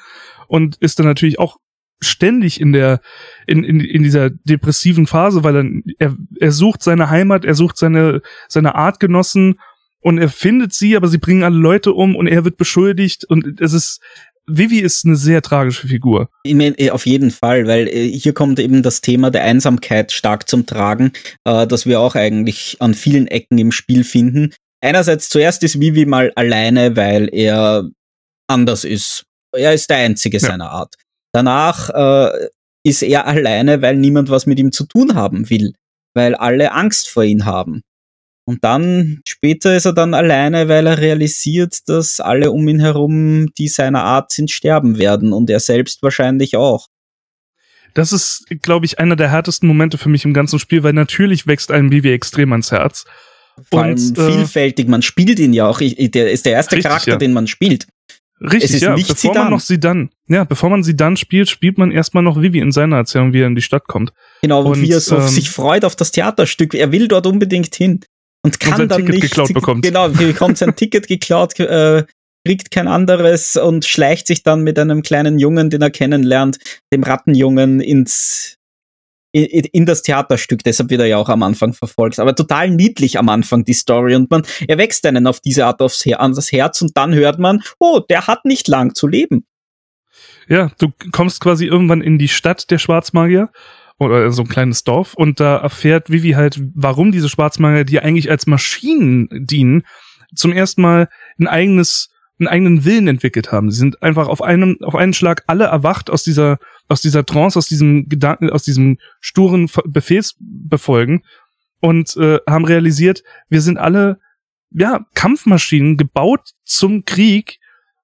und ist dann natürlich auch ständig in der in, in, in dieser depressiven Phase, weil dann er, er sucht seine Heimat, er sucht seine seine Artgenossen und er findet sie, aber sie bringen alle Leute um und er wird beschuldigt und es ist Vivi ist eine sehr tragische Figur.
Äh, auf jeden Fall, weil äh, hier kommt eben das Thema der Einsamkeit stark zum Tragen, äh, das wir auch eigentlich an vielen Ecken im Spiel finden. Einerseits zuerst ist Vivi mal alleine, weil er anders ist er ist der Einzige ja. seiner Art. Danach äh, ist er alleine, weil niemand was mit ihm zu tun haben will, weil alle Angst vor ihm haben. Und dann später ist er dann alleine, weil er realisiert, dass alle um ihn herum, die seiner Art sind, sterben werden und er selbst wahrscheinlich auch.
Das ist, glaube ich, einer der härtesten Momente für mich im ganzen Spiel, weil natürlich wächst einem Bibi extrem ans Herz.
Vor allem und, äh, vielfältig, man spielt ihn ja auch. der ist der erste richtig, Charakter, ja. den man spielt.
Richtig, ja. Bevor Zidane. man noch sie dann, ja, bevor man sie dann spielt, spielt man erstmal noch Vivi in seiner Erzählung, wie er in die Stadt kommt.
Genau, und, und wie er so ähm, sich freut auf das Theaterstück. Er will dort unbedingt hin und kann und dann Ticket nicht.
Geklaut bekommt.
Genau, bekommt sein Ticket geklaut, äh, kriegt kein anderes und schleicht sich dann mit einem kleinen Jungen, den er kennenlernt, dem Rattenjungen ins in, in das Theaterstück. Deshalb wird er ja auch am Anfang verfolgt. Aber total niedlich am Anfang die Story und man erwächst einen auf diese Art aufs Her an das Herz und dann hört man, oh, der hat nicht lang zu leben.
Ja, du kommst quasi irgendwann in die Stadt der Schwarzmagier oder so ein kleines Dorf und da erfährt Vivi halt, warum diese Schwarzmagier, die eigentlich als Maschinen dienen, zum ersten Mal ein eigenes einen eigenen Willen entwickelt haben. Sie sind einfach auf einen, auf einen Schlag alle erwacht aus dieser, aus dieser Trance, aus diesem Gedanken, aus diesem sturen Befehlsbefolgen und äh, haben realisiert, wir sind alle, ja, Kampfmaschinen gebaut zum Krieg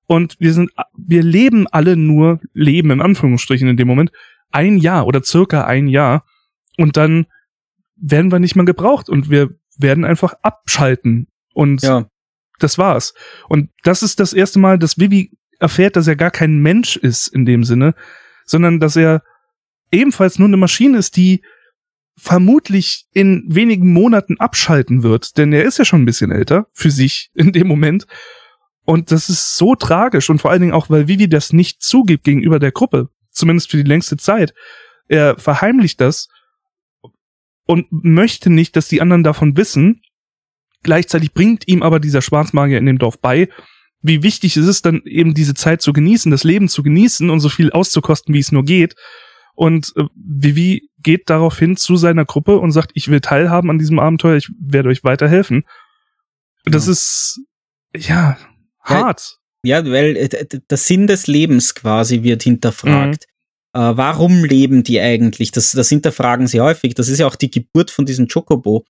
und wir sind, wir leben alle nur, leben in Anführungsstrichen in dem Moment, ein Jahr oder circa ein Jahr und dann werden wir nicht mehr gebraucht und wir werden einfach abschalten und ja. das war's. Und das ist das erste Mal, dass Vivi erfährt, dass er gar kein Mensch ist in dem Sinne, sondern dass er ebenfalls nur eine Maschine ist, die vermutlich in wenigen Monaten abschalten wird, denn er ist ja schon ein bisschen älter für sich in dem Moment. Und das ist so tragisch und vor allen Dingen auch, weil Vivi das nicht zugibt gegenüber der Gruppe, zumindest für die längste Zeit. Er verheimlicht das und möchte nicht, dass die anderen davon wissen Gleichzeitig bringt ihm aber dieser Schwarzmagier in dem Dorf bei, wie wichtig es ist, dann eben diese Zeit zu genießen, das Leben zu genießen und so viel auszukosten, wie es nur geht. Und äh, Vivi geht daraufhin zu seiner Gruppe und sagt, ich will teilhaben an diesem Abenteuer, ich werde euch weiterhelfen. Das ja. ist, ja, hart.
Ja, ja, weil äh, der Sinn des Lebens quasi wird hinterfragt. Mhm. Äh, warum leben die eigentlich? Das, das hinterfragen sie häufig. Das ist ja auch die Geburt von diesem Chocobo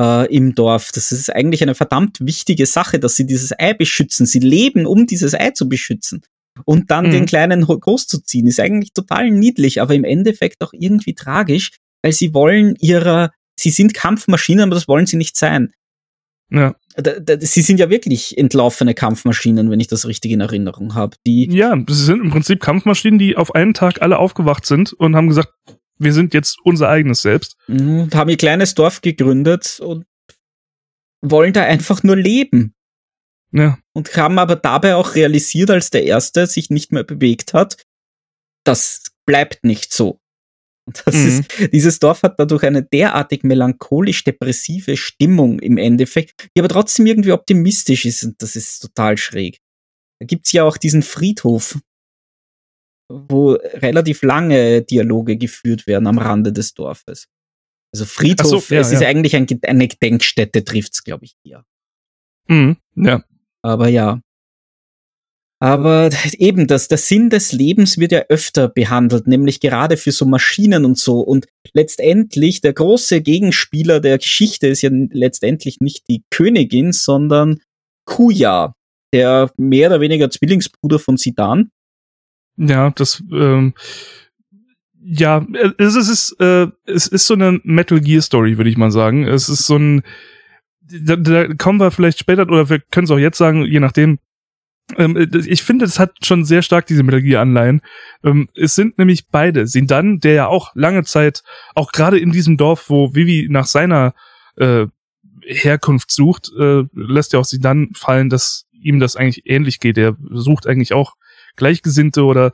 äh, im Dorf. Das ist eigentlich eine verdammt wichtige Sache, dass sie dieses Ei beschützen. Sie leben, um dieses Ei zu beschützen. Und dann mhm. den Kleinen großzuziehen, ist eigentlich total niedlich, aber im Endeffekt auch irgendwie tragisch, weil sie wollen ihrer, sie sind Kampfmaschinen, aber das wollen sie nicht sein. Ja. Sie sind ja wirklich entlaufene Kampfmaschinen, wenn ich das richtig in Erinnerung habe. Die
ja, sie sind im Prinzip Kampfmaschinen, die auf einen Tag alle aufgewacht sind und haben gesagt, wir sind jetzt unser eigenes Selbst.
Mhm, haben ihr kleines Dorf gegründet und wollen da einfach nur leben. Ja. Und haben aber dabei auch realisiert, als der Erste sich nicht mehr bewegt hat, das bleibt nicht so. Und das mhm. ist, dieses Dorf hat dadurch eine derartig melancholisch-depressive Stimmung im Endeffekt, die aber trotzdem irgendwie optimistisch ist und das ist total schräg. Da gibt's ja auch diesen Friedhof, wo relativ lange Dialoge geführt werden am Rande des Dorfes. Also Friedhof, so, ja, es ja. ist eigentlich ein, eine Gedenkstätte, trifft's, glaube ich, hier.
Mhm, ja.
Aber ja. Aber eben, das, der Sinn des Lebens wird ja öfter behandelt, nämlich gerade für so Maschinen und so. Und letztendlich, der große Gegenspieler der Geschichte ist ja letztendlich nicht die Königin, sondern Kuya, der mehr oder weniger Zwillingsbruder von Sidan.
Ja, das, ähm, ja, es ist, äh, es ist so eine Metal Gear Story, würde ich mal sagen. Es ist so ein, da, da kommen wir vielleicht später, oder wir können es auch jetzt sagen, je nachdem. Ähm, ich finde, es hat schon sehr stark diese Metal Gear Anleihen. Ähm, es sind nämlich beide. Sindan, der ja auch lange Zeit, auch gerade in diesem Dorf, wo Vivi nach seiner äh, Herkunft sucht, äh, lässt ja auch Sindan fallen, dass ihm das eigentlich ähnlich geht. Er sucht eigentlich auch Gleichgesinnte oder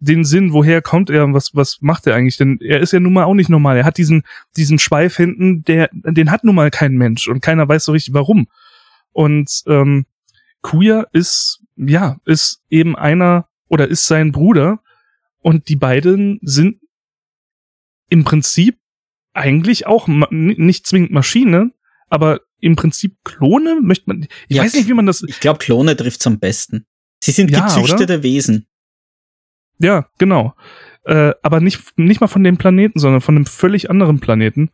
den Sinn, woher kommt er und was, was macht er eigentlich? Denn er ist ja nun mal auch nicht normal. Er hat diesen, diesen Schweif hinten, der, den hat nun mal kein Mensch und keiner weiß so richtig warum. Und ähm, Kuya ist, ja, ist eben einer oder ist sein Bruder und die beiden sind im Prinzip eigentlich auch nicht zwingend Maschine, aber im Prinzip Klone möchte man. Ich ja, weiß nicht, wie man das.
Ich glaube, Klone trifft's am besten. Sie sind ja, gezüchtete oder? Wesen.
Ja, genau. Äh, aber nicht, nicht mal von dem Planeten, sondern von einem völlig anderen Planeten.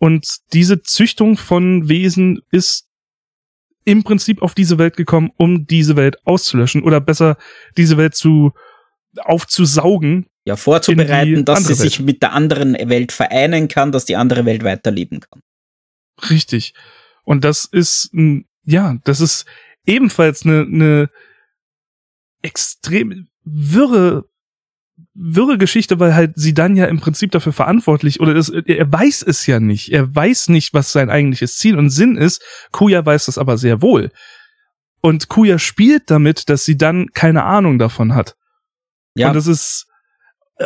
Und diese Züchtung von Wesen ist im Prinzip auf diese Welt gekommen, um diese Welt auszulöschen oder besser diese Welt zu aufzusaugen.
Ja, vorzubereiten, dass sie Welt. sich mit der anderen Welt vereinen kann, dass die andere Welt weiterleben kann.
Richtig. Und das ist, ja, das ist ebenfalls eine, eine extrem wirre wirre Geschichte, weil halt sie dann ja im Prinzip dafür verantwortlich oder das, er weiß es ja nicht. Er weiß nicht, was sein eigentliches Ziel und Sinn ist. Kuya weiß das aber sehr wohl. Und Kuya spielt damit, dass sie dann keine Ahnung davon hat. Ja. Und das ist,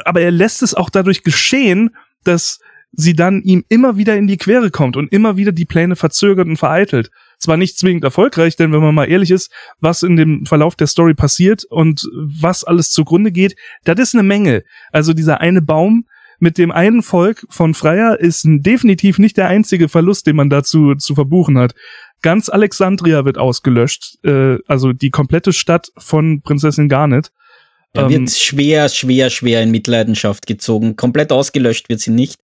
aber er lässt es auch dadurch geschehen, dass sie dann ihm immer wieder in die Quere kommt und immer wieder die Pläne verzögert und vereitelt. Zwar nicht zwingend erfolgreich, denn wenn man mal ehrlich ist, was in dem Verlauf der Story passiert und was alles zugrunde geht, das ist eine Menge. Also dieser eine Baum mit dem einen Volk von Freier ist definitiv nicht der einzige Verlust, den man dazu zu verbuchen hat. Ganz Alexandria wird ausgelöscht, äh, also die komplette Stadt von Prinzessin Garnet.
Da ähm, wird schwer, schwer, schwer in Mitleidenschaft gezogen. Komplett ausgelöscht wird sie nicht.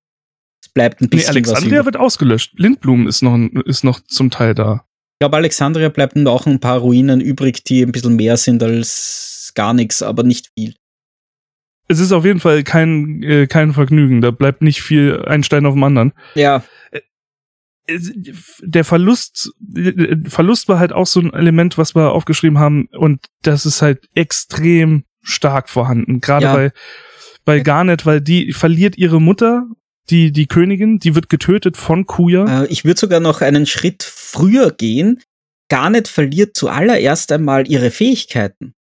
Bleibt ein bisschen.
Nee, Alexandria wird ausgelöscht. Lindblum ist noch, ist noch zum Teil da.
Ich glaube, Alexandria bleibt noch ein paar Ruinen übrig, die ein bisschen mehr sind als gar nichts, aber nicht viel.
Es ist auf jeden Fall kein, äh, kein Vergnügen. Da bleibt nicht viel ein Stein auf dem anderen.
Ja.
Äh, der Verlust, äh, Verlust war halt auch so ein Element, was wir aufgeschrieben haben, und das ist halt extrem stark vorhanden. Gerade ja. bei, bei Garnet, weil die verliert ihre Mutter die, die Königin, die wird getötet von Kuya.
Äh, ich würde sogar noch einen Schritt früher gehen. Garnet verliert zuallererst einmal ihre Fähigkeiten.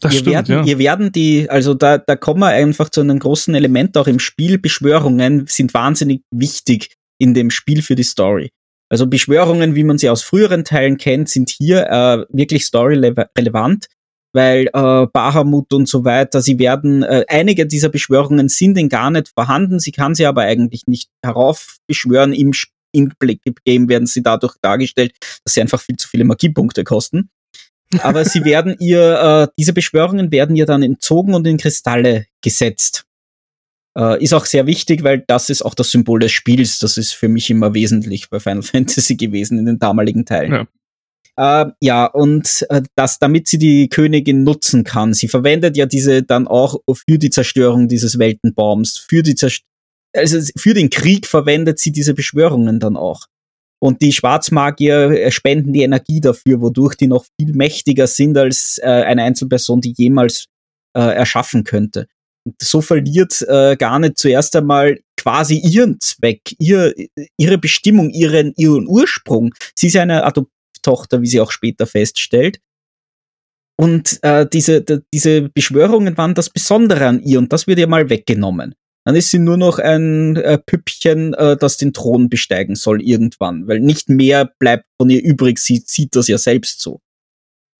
Das ihr stimmt, werden, ja. Ihr werden die, also da, da kommen wir einfach zu einem großen Element auch im Spiel. Beschwörungen sind wahnsinnig wichtig in dem Spiel für die Story. Also Beschwörungen, wie man sie aus früheren Teilen kennt, sind hier äh, wirklich story-relevant weil äh, Bahamut und so weiter, sie werden, äh, einige dieser Beschwörungen sind in gar nicht vorhanden, sie kann sie aber eigentlich nicht heraufbeschwören. Im In-Game werden sie dadurch dargestellt, dass sie einfach viel zu viele Magiepunkte kosten. Aber sie werden ihr, äh, diese Beschwörungen werden ihr dann entzogen und in Kristalle gesetzt. Äh, ist auch sehr wichtig, weil das ist auch das Symbol des Spiels. Das ist für mich immer wesentlich bei Final Fantasy gewesen in den damaligen Teilen. Ja. Äh, ja, und äh, das, damit sie die Königin nutzen kann. Sie verwendet ja diese dann auch für die Zerstörung dieses Weltenbaums, für die Zerst also für den Krieg verwendet sie diese Beschwörungen dann auch. Und die Schwarzmagier äh, spenden die Energie dafür, wodurch die noch viel mächtiger sind als äh, eine Einzelperson, die jemals äh, erschaffen könnte. Und so verliert äh, gar nicht zuerst einmal quasi ihren Zweck, ihr, ihre Bestimmung, ihren, ihren Ursprung. Sie ist eine Adop Tochter, wie sie auch später feststellt. Und äh, diese, diese Beschwörungen waren das Besondere an ihr und das wird ihr mal weggenommen. Dann ist sie nur noch ein äh, Püppchen, äh, das den Thron besteigen soll irgendwann, weil nicht mehr bleibt von ihr übrig. Sie sieht das ja selbst so.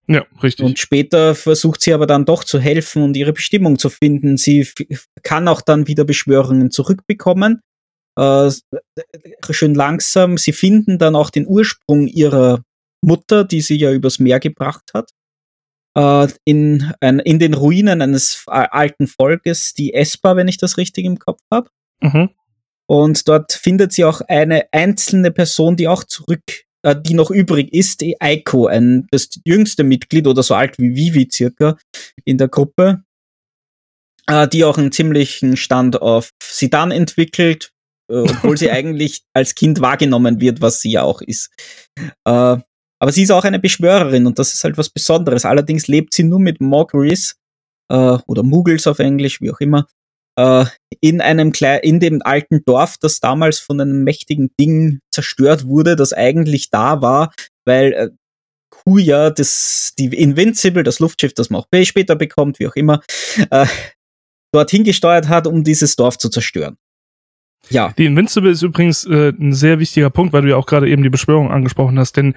Ja, richtig.
Und später versucht sie aber dann doch zu helfen und ihre Bestimmung zu finden. Sie kann auch dann wieder Beschwörungen zurückbekommen. Äh, schön langsam. Sie finden dann auch den Ursprung ihrer Mutter, die sie ja übers Meer gebracht hat, äh, in, ein, in den Ruinen eines alten Volkes, die Espa, wenn ich das richtig im Kopf habe. Mhm. Und dort findet sie auch eine einzelne Person, die auch zurück, äh, die noch übrig ist, die Aiko, ein, das jüngste Mitglied oder so alt wie Vivi circa in der Gruppe, äh, die auch einen ziemlichen Stand auf Sidan entwickelt, äh, obwohl sie eigentlich als Kind wahrgenommen wird, was sie ja auch ist. Äh, aber sie ist auch eine Beschwörerin und das ist halt was Besonderes. Allerdings lebt sie nur mit Mogris äh, oder Muggles auf Englisch, wie auch immer, äh, in einem Kle in dem alten Dorf, das damals von einem mächtigen Ding zerstört wurde, das eigentlich da war, weil äh, Kuya, das, die Invincible, das Luftschiff, das man auch später bekommt, wie auch immer, äh, dorthin gesteuert hat, um dieses Dorf zu zerstören.
Ja. Die Invincible ist übrigens äh, ein sehr wichtiger Punkt, weil du ja auch gerade eben die Beschwörung angesprochen hast, denn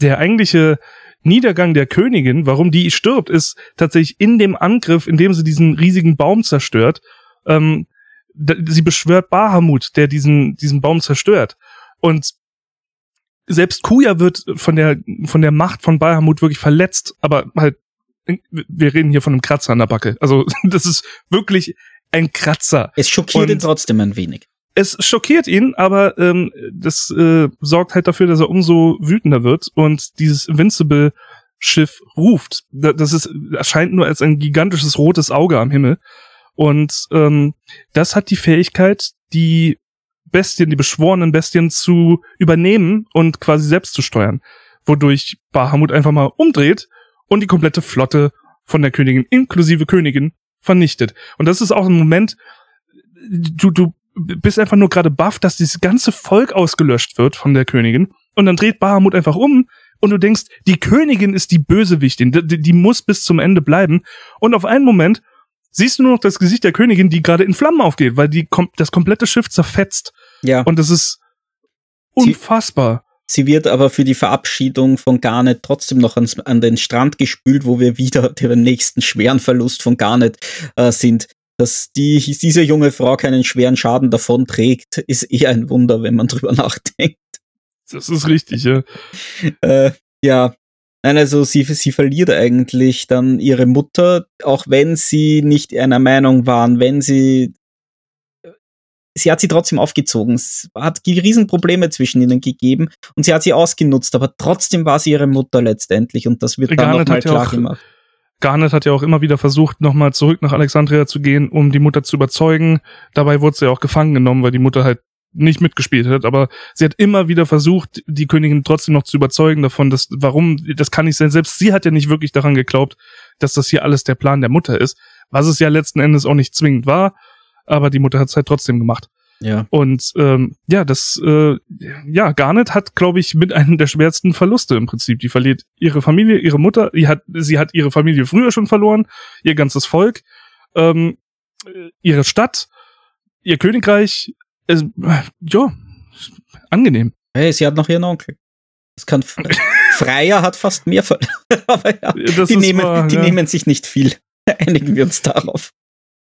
der eigentliche Niedergang der Königin, warum die stirbt, ist tatsächlich in dem Angriff, in dem sie diesen riesigen Baum zerstört. Ähm, sie beschwört Bahamut, der diesen, diesen Baum zerstört. Und selbst Kuya wird von der, von der Macht von Bahamut wirklich verletzt, aber halt, wir reden hier von einem Kratzer an der Backe. Also, das ist wirklich ein Kratzer.
Es schockiert Und ihn trotzdem ein wenig
es schockiert ihn, aber ähm, das äh, sorgt halt dafür, dass er umso wütender wird und dieses Invincible Schiff ruft. Das ist erscheint nur als ein gigantisches rotes Auge am Himmel und ähm, das hat die Fähigkeit, die Bestien, die beschworenen Bestien zu übernehmen und quasi selbst zu steuern, wodurch Bahamut einfach mal umdreht und die komplette Flotte von der Königin, inklusive Königin, vernichtet. Und das ist auch ein Moment, du, du bist einfach nur gerade baff, dass dieses ganze Volk ausgelöscht wird von der Königin. Und dann dreht Bahamut einfach um und du denkst, die Königin ist die Bösewichtin, die, die muss bis zum Ende bleiben. Und auf einen Moment siehst du nur noch das Gesicht der Königin, die gerade in Flammen aufgeht, weil die das komplette Schiff zerfetzt.
Ja.
Und das ist unfassbar.
Sie, sie wird aber für die Verabschiedung von Garnet trotzdem noch ans, an den Strand gespült, wo wir wieder den nächsten schweren Verlust von Garnet äh, sind. Dass die, diese junge Frau keinen schweren Schaden davon trägt, ist eher ein Wunder, wenn man drüber nachdenkt.
Das ist richtig, ja.
Äh, ja. Nein, also sie, sie verliert eigentlich dann ihre Mutter, auch wenn sie nicht einer Meinung waren, wenn sie sie hat sie trotzdem aufgezogen. Es hat Riesenprobleme zwischen ihnen gegeben und sie hat sie ausgenutzt, aber trotzdem war sie ihre Mutter letztendlich und das wird dann nochmal klar gemacht.
Garnet hat ja auch immer wieder versucht, nochmal zurück nach Alexandria zu gehen, um die Mutter zu überzeugen. Dabei wurde sie ja auch gefangen genommen, weil die Mutter halt nicht mitgespielt hat, aber sie hat immer wieder versucht, die Königin trotzdem noch zu überzeugen davon, dass, warum, das kann nicht sein. Selbst sie hat ja nicht wirklich daran geglaubt, dass das hier alles der Plan der Mutter ist, was es ja letzten Endes auch nicht zwingend war, aber die Mutter hat es halt trotzdem gemacht.
Ja.
Und ähm, ja, das, äh, ja, Garnet hat, glaube ich, mit einem der schwersten Verluste im Prinzip. Die verliert ihre Familie, ihre Mutter, die hat, sie hat ihre Familie früher schon verloren, ihr ganzes Volk, ähm, ihre Stadt, ihr Königreich, es, ja, angenehm.
Hey, sie hat noch ihren Onkel. Das kann Freier hat fast mehr verloren. Aber ja, das die, nehmen, wahr, die ja. nehmen sich nicht viel. Einigen wir uns darauf.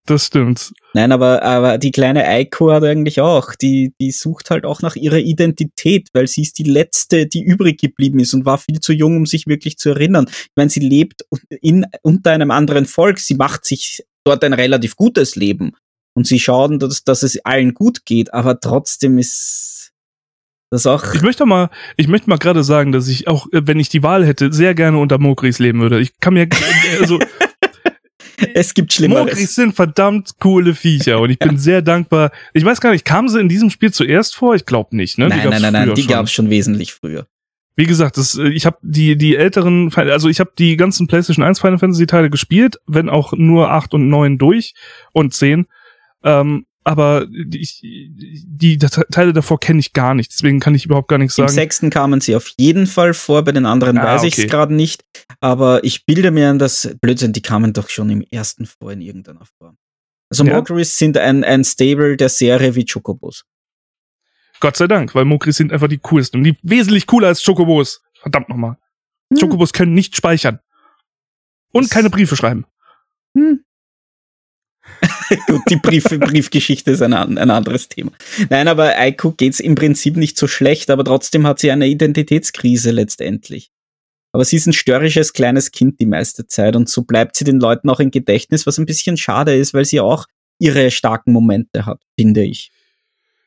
Das stimmt.
Nein, aber, aber die kleine Eiko hat eigentlich auch, die, die sucht halt auch nach ihrer Identität, weil sie ist die letzte, die übrig geblieben ist und war viel zu jung, um sich wirklich zu erinnern. Ich meine, sie lebt in, unter einem anderen Volk, sie macht sich dort ein relativ gutes Leben und sie schauen, dass, dass es allen gut geht, aber trotzdem ist das auch.
Ich möchte mal, ich möchte mal gerade sagen, dass ich auch, wenn ich die Wahl hätte, sehr gerne unter Mokris leben würde. Ich kann mir, also,
es gibt Schlimmeres.
Mokris sind verdammt coole Viecher und ich bin sehr dankbar. Ich weiß gar nicht, kamen sie in diesem Spiel zuerst vor? Ich glaube nicht, ne?
Nein, nein, nein, nein, die gab es schon wesentlich früher.
Wie gesagt, das, äh, ich habe die die älteren, also ich habe die ganzen PlayStation 1 Final Fantasy Teile gespielt, wenn auch nur 8 und 9 durch und 10. Ähm, aber die, die Teile davor kenne ich gar nicht, deswegen kann ich überhaupt gar nichts sagen. Im
sechsten kamen sie auf jeden Fall vor, bei den anderen ah, weiß okay. ich es gerade nicht. Aber ich bilde mir an, dass Blödsinn, die kamen doch schon im ersten vor in irgendeiner Form. Also ja. Mokris sind ein, ein Stable der Serie wie Chocobos.
Gott sei Dank, weil Mokris sind einfach die coolsten und die wesentlich cooler als Chocobos. Verdammt nochmal. Hm. Chocobos können nicht speichern. Und das keine Briefe schreiben. Hm.
Gut, die Brief, Briefgeschichte ist ein, ein, anderes Thema. Nein, aber Aiko geht's im Prinzip nicht so schlecht, aber trotzdem hat sie eine Identitätskrise letztendlich. Aber sie ist ein störrisches kleines Kind die meiste Zeit und so bleibt sie den Leuten auch im Gedächtnis, was ein bisschen schade ist, weil sie auch ihre starken Momente hat, finde ich.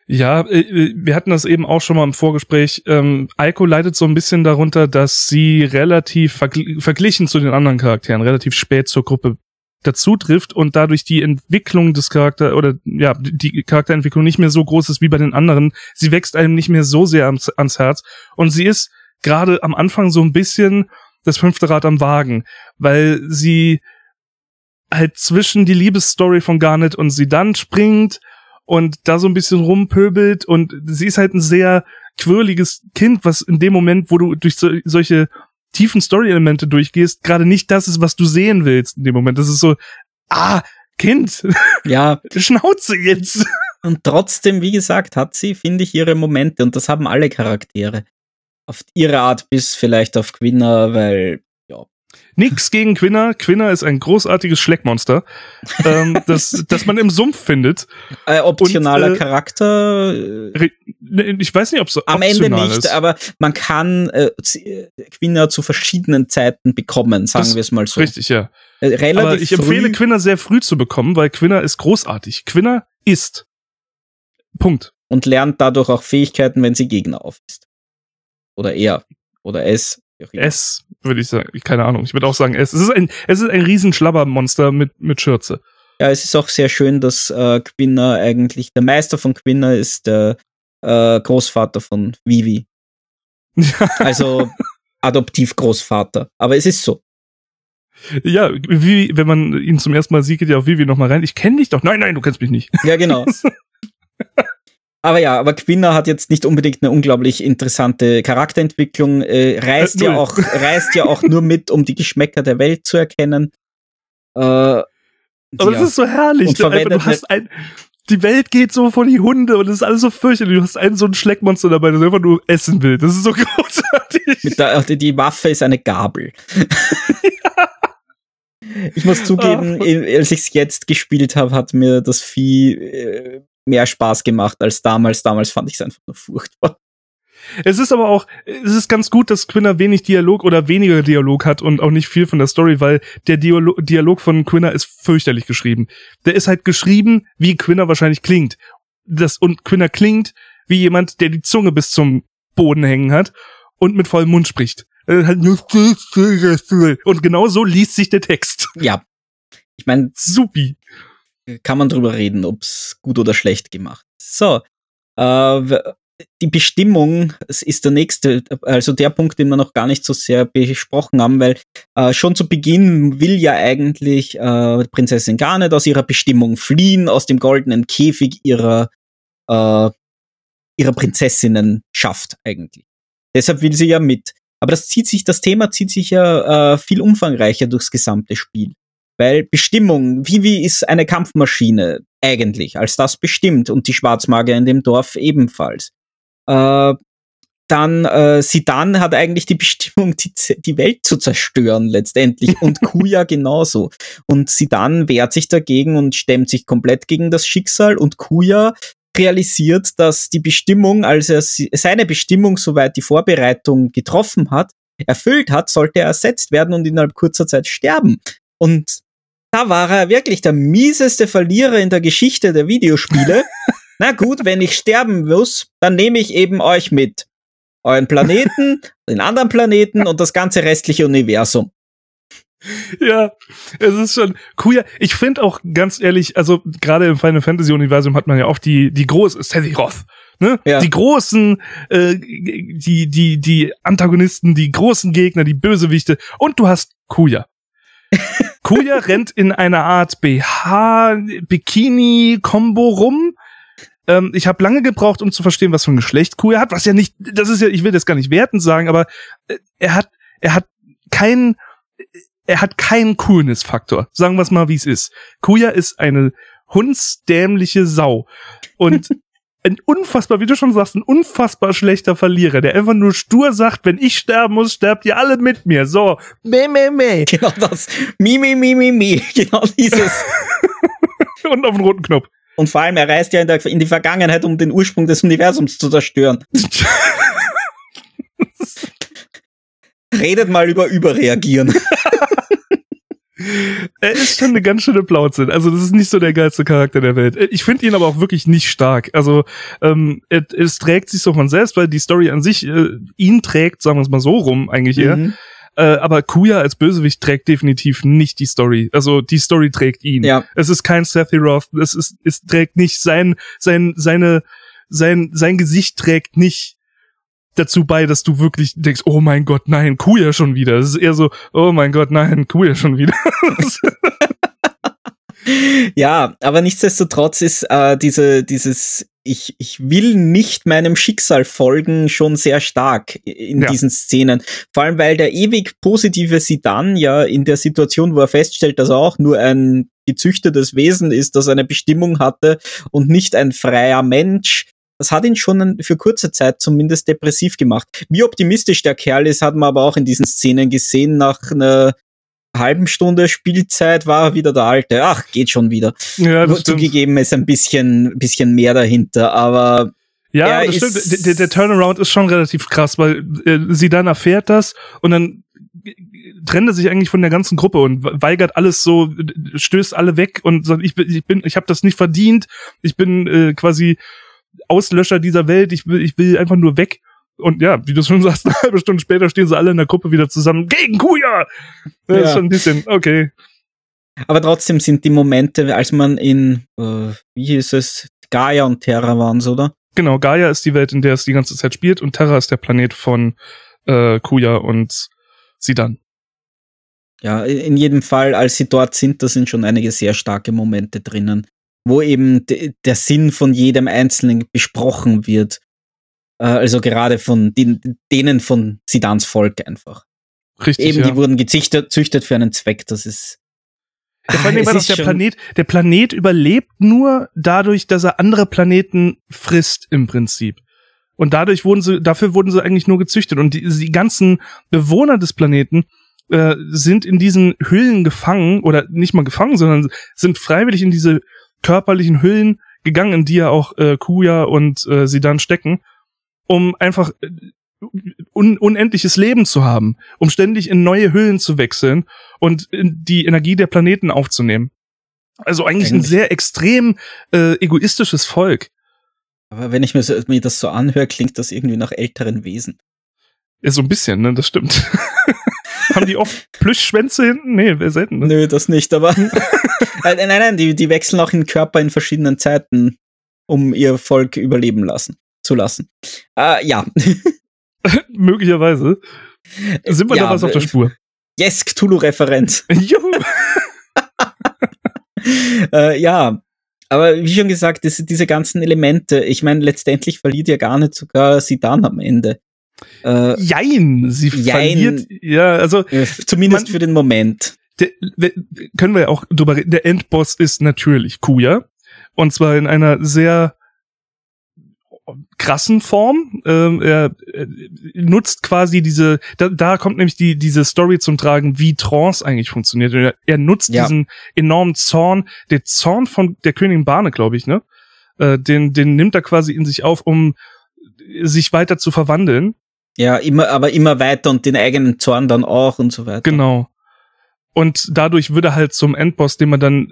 Ja, äh, wir hatten das eben auch schon mal im Vorgespräch. Ähm, Aiko leidet so ein bisschen darunter, dass sie relativ vergl verglichen zu den anderen Charakteren relativ spät zur Gruppe dazu trifft und dadurch die Entwicklung des Charakter oder ja, die Charakterentwicklung nicht mehr so groß ist wie bei den anderen. Sie wächst einem nicht mehr so sehr ans, ans Herz und sie ist gerade am Anfang so ein bisschen das fünfte Rad am Wagen, weil sie halt zwischen die Liebesstory von Garnet und sie dann springt und da so ein bisschen rumpöbelt und sie ist halt ein sehr quirliges Kind, was in dem Moment, wo du durch so, solche tiefen Story-Elemente durchgehst, gerade nicht das ist, was du sehen willst in dem Moment. Das ist so, ah, Kind.
Ja.
Schnauze jetzt.
Und trotzdem, wie gesagt, hat sie, finde ich, ihre Momente und das haben alle Charaktere. Auf ihre Art bis vielleicht auf Quinner, weil
Nix gegen Quinner. Quinner ist ein großartiges Schleckmonster, ähm, das, das man im Sumpf findet.
Äh, optionaler Und, äh, Charakter.
Ne, ich weiß nicht, ob so
am Ende nicht, ist. aber man kann äh, Quinner zu verschiedenen Zeiten bekommen, sagen wir es mal so.
Richtig, ja. Äh, relativ aber ich empfehle Quinner sehr früh zu bekommen, weil Quinner ist großartig. Quinner ist. Punkt.
Und lernt dadurch auch Fähigkeiten, wenn sie Gegner auf ist. Oder er. Oder es.
S, würde ich sagen. Keine Ahnung. Ich würde auch sagen S. Es ist ein, es ist ein Riesenschlabbermonster mit, mit Schürze.
Ja, es ist auch sehr schön, dass äh, Quinner eigentlich, der Meister von Quinner ist der äh, Großvater von Vivi. Ja. Also Adoptivgroßvater. Aber es ist so.
Ja, wie, wenn man ihn zum ersten Mal sieht, geht ja auch Vivi nochmal rein. Ich kenne dich doch. Nein, nein, du kennst mich nicht.
Ja, genau. aber ja, aber Quinner hat jetzt nicht unbedingt eine unglaublich interessante Charakterentwicklung, äh, reist, äh, ja auch, reist ja auch nur mit, um die Geschmäcker der Welt zu erkennen.
Äh, aber ja. das ist so herrlich. Du, du hast ein, die Welt geht so vor die Hunde und es ist alles so fürchterlich. Du hast einen so ein Schleckmonster dabei, das einfach nur essen will. Das ist so großartig.
Mit der, die Waffe ist eine Gabel. ja. Ich muss zugeben, Ach. als ich es jetzt gespielt habe, hat mir das Vieh äh, mehr Spaß gemacht als damals. Damals fand ich es einfach nur furchtbar.
Es ist aber auch, es ist ganz gut, dass Quinner wenig Dialog oder weniger Dialog hat und auch nicht viel von der Story, weil der Dialog, Dialog von Quinner ist fürchterlich geschrieben. Der ist halt geschrieben, wie Quinner wahrscheinlich klingt. Das, und Quinner klingt wie jemand, der die Zunge bis zum Boden hängen hat und mit vollem Mund spricht. Halt und genau so liest sich der Text.
Ja. Ich meine, supi. Kann man drüber reden, ob's gut oder schlecht gemacht. So. Äh, die Bestimmung ist der nächste, also der Punkt, den wir noch gar nicht so sehr besprochen haben, weil äh, schon zu Beginn will ja eigentlich äh, Prinzessin Garnet aus ihrer Bestimmung fliehen, aus dem goldenen Käfig ihrer, äh, ihrer Prinzessinnen schafft eigentlich. Deshalb will sie ja mit. Aber das zieht sich, das Thema zieht sich ja äh, viel umfangreicher durchs gesamte Spiel. Weil Bestimmung, Vivi ist eine Kampfmaschine eigentlich, als das bestimmt und die Schwarzmagier in dem Dorf ebenfalls. Äh, dann äh, Sidan hat eigentlich die Bestimmung, die, die Welt zu zerstören letztendlich und Kuya genauso. Und Sidan wehrt sich dagegen und stemmt sich komplett gegen das Schicksal und Kuya realisiert, dass die Bestimmung, als er seine Bestimmung, soweit die Vorbereitung getroffen hat, erfüllt hat, sollte er ersetzt werden und innerhalb kurzer Zeit sterben. Und da war er wirklich der mieseste Verlierer in der Geschichte der Videospiele. Na gut, wenn ich sterben muss, dann nehme ich eben euch mit. Euren Planeten, den anderen Planeten und das ganze restliche Universum.
Ja, es ist schon cool. Ich finde auch ganz ehrlich, also gerade im Final Fantasy Universum hat man ja oft die die große Sephiroth, ne? Ja. Die großen äh, die die die Antagonisten, die großen Gegner, die Bösewichte und du hast Kuya. Kuya rennt in einer Art BH Bikini Combo rum ähm, ich habe lange gebraucht, um zu verstehen, was für ein Geschlecht Kuya hat, was ja nicht, das ist ja, ich will das gar nicht werten sagen, aber äh, er hat, er hat keinen, er hat keinen Coolness-Faktor. Sagen wir es mal, wie es ist. Kuya ist eine hundsdämliche Sau. Und ein unfassbar, wie du schon sagst, ein unfassbar schlechter Verlierer, der einfach nur stur sagt, wenn ich sterben muss, sterbt ihr alle mit mir. So, meh, meh, meh.
Genau das. Mi, mi, mi, mi, mi. Genau dieses.
Und auf den roten Knopf.
Und vor allem, er reist ja in, der, in die Vergangenheit, um den Ursprung des Universums zu zerstören. Redet mal über Überreagieren.
Er ist schon eine ganz schöne Blauze. Also das ist nicht so der geilste Charakter der Welt. Ich finde ihn aber auch wirklich nicht stark. Also ähm, es, es trägt sich so von selbst, weil die Story an sich äh, ihn trägt, sagen wir es mal so rum eigentlich eher. Mhm. Äh, aber Kuya als Bösewicht trägt definitiv nicht die Story. Also die Story trägt ihn. Ja. Es ist kein Sephiroth. Es ist, es trägt nicht sein, sein, seine, sein, sein Gesicht trägt nicht dazu bei, dass du wirklich denkst, oh mein Gott, nein, Kuya schon wieder. Es ist eher so, oh mein Gott, nein, Kuya schon wieder.
ja, aber nichtsdestotrotz ist äh, diese, dieses ich, ich will nicht meinem Schicksal folgen schon sehr stark in ja. diesen Szenen. Vor allem, weil der ewig positive Sidan ja in der Situation, wo er feststellt, dass er auch nur ein gezüchtetes Wesen ist, das eine Bestimmung hatte und nicht ein freier Mensch, das hat ihn schon für kurze Zeit zumindest depressiv gemacht. Wie optimistisch der Kerl ist, hat man aber auch in diesen Szenen gesehen. Nach einer halben Stunde Spielzeit war er wieder der Alte. Ach, geht schon wieder. Ja, Zugegeben ist ein bisschen, bisschen mehr dahinter, aber
ja, das stimmt. Der, der, Turnaround ist schon relativ krass, weil äh, sie dann erfährt das und dann trennt er sich eigentlich von der ganzen Gruppe und weigert alles so, stößt alle weg und sagt, ich bin, ich bin, ich habe das nicht verdient, ich bin äh, quasi Auslöscher dieser Welt, ich will, ich will einfach nur weg. Und ja, wie du schon sagst, eine halbe Stunde später stehen sie alle in der Gruppe wieder zusammen gegen Kuya. Das ja. ist schon ein bisschen, okay.
Aber trotzdem sind die Momente, als man in, äh, wie hieß es, Gaia und Terra waren, oder?
Genau, Gaia ist die Welt, in der es die ganze Zeit spielt und Terra ist der Planet von äh, Kuya und Sidan.
Ja, in jedem Fall, als sie dort sind, da sind schon einige sehr starke Momente drinnen, wo eben der Sinn von jedem Einzelnen besprochen wird. Äh, also gerade von den, denen von Sidans Volk einfach.
Richtig.
Eben,
ja.
die wurden gezüchtet, züchtet für einen Zweck. Das ist.
Ja, vor allem war
es
das
ist
der Planet, der Planet überlebt nur dadurch, dass er andere Planeten frisst im Prinzip. Und dadurch wurden sie, dafür wurden sie eigentlich nur gezüchtet. Und die, die ganzen Bewohner des Planeten äh, sind in diesen Hüllen gefangen oder nicht mal gefangen, sondern sind freiwillig in diese körperlichen Hüllen gegangen, in die ja auch äh, Kuya und äh, sie dann stecken, um einfach äh, un unendliches Leben zu haben, um ständig in neue Hüllen zu wechseln und in die Energie der Planeten aufzunehmen. Also eigentlich, ein
Eigentlich-
sehr extrem äh, egoistisches Volk.
Aber wenn ich mir, so, mir das so anhöre, klingt das irgendwie nach älteren Wesen.
Ja, so ein bisschen, ne? Das stimmt. Haben die oft Plüschschwänze hinten? Nee, selten. Ne?
Nö, das nicht, aber. Nein, nein, die, die wechseln auch in Körper in verschiedenen Zeiten, um ihr Volk überleben lassen, zu lassen. Äh, ja.
Möglicherweise. Sind wir
Ja,
da was auf der
äh,
Spur?
Yes, Cthulhu-Referenz.
Juhu.
äh, ja, aber wie schon gesagt, das, diese ganzen Elemente, ich meine, letztendlich verliert ja gar nicht sogar Sidan am Ende. Äh,
Jein, sie
Jein.
verliert. Ja, also
äh, zumindest
Man-
für den Moment.
der, der, können wir ja auch drüber reden. Der Endboss ist natürlich Kuya. Und zwar in einer sehr krassen Form. Ähm, er, er nutzt quasi diese, da, da kommt nämlich die, diese Story zum Tragen, wie Trance eigentlich funktioniert. Er, er nutzt
Ja.
diesen enormen Zorn, der Zorn von der Königin Bane, glaube ich, ne? Äh, den, den nimmt er quasi in sich auf, um sich weiter zu verwandeln.
Ja, immer, aber immer weiter und den eigenen Zorn dann auch und so weiter.
Genau. Und dadurch wird er halt zum Endboss, den man dann,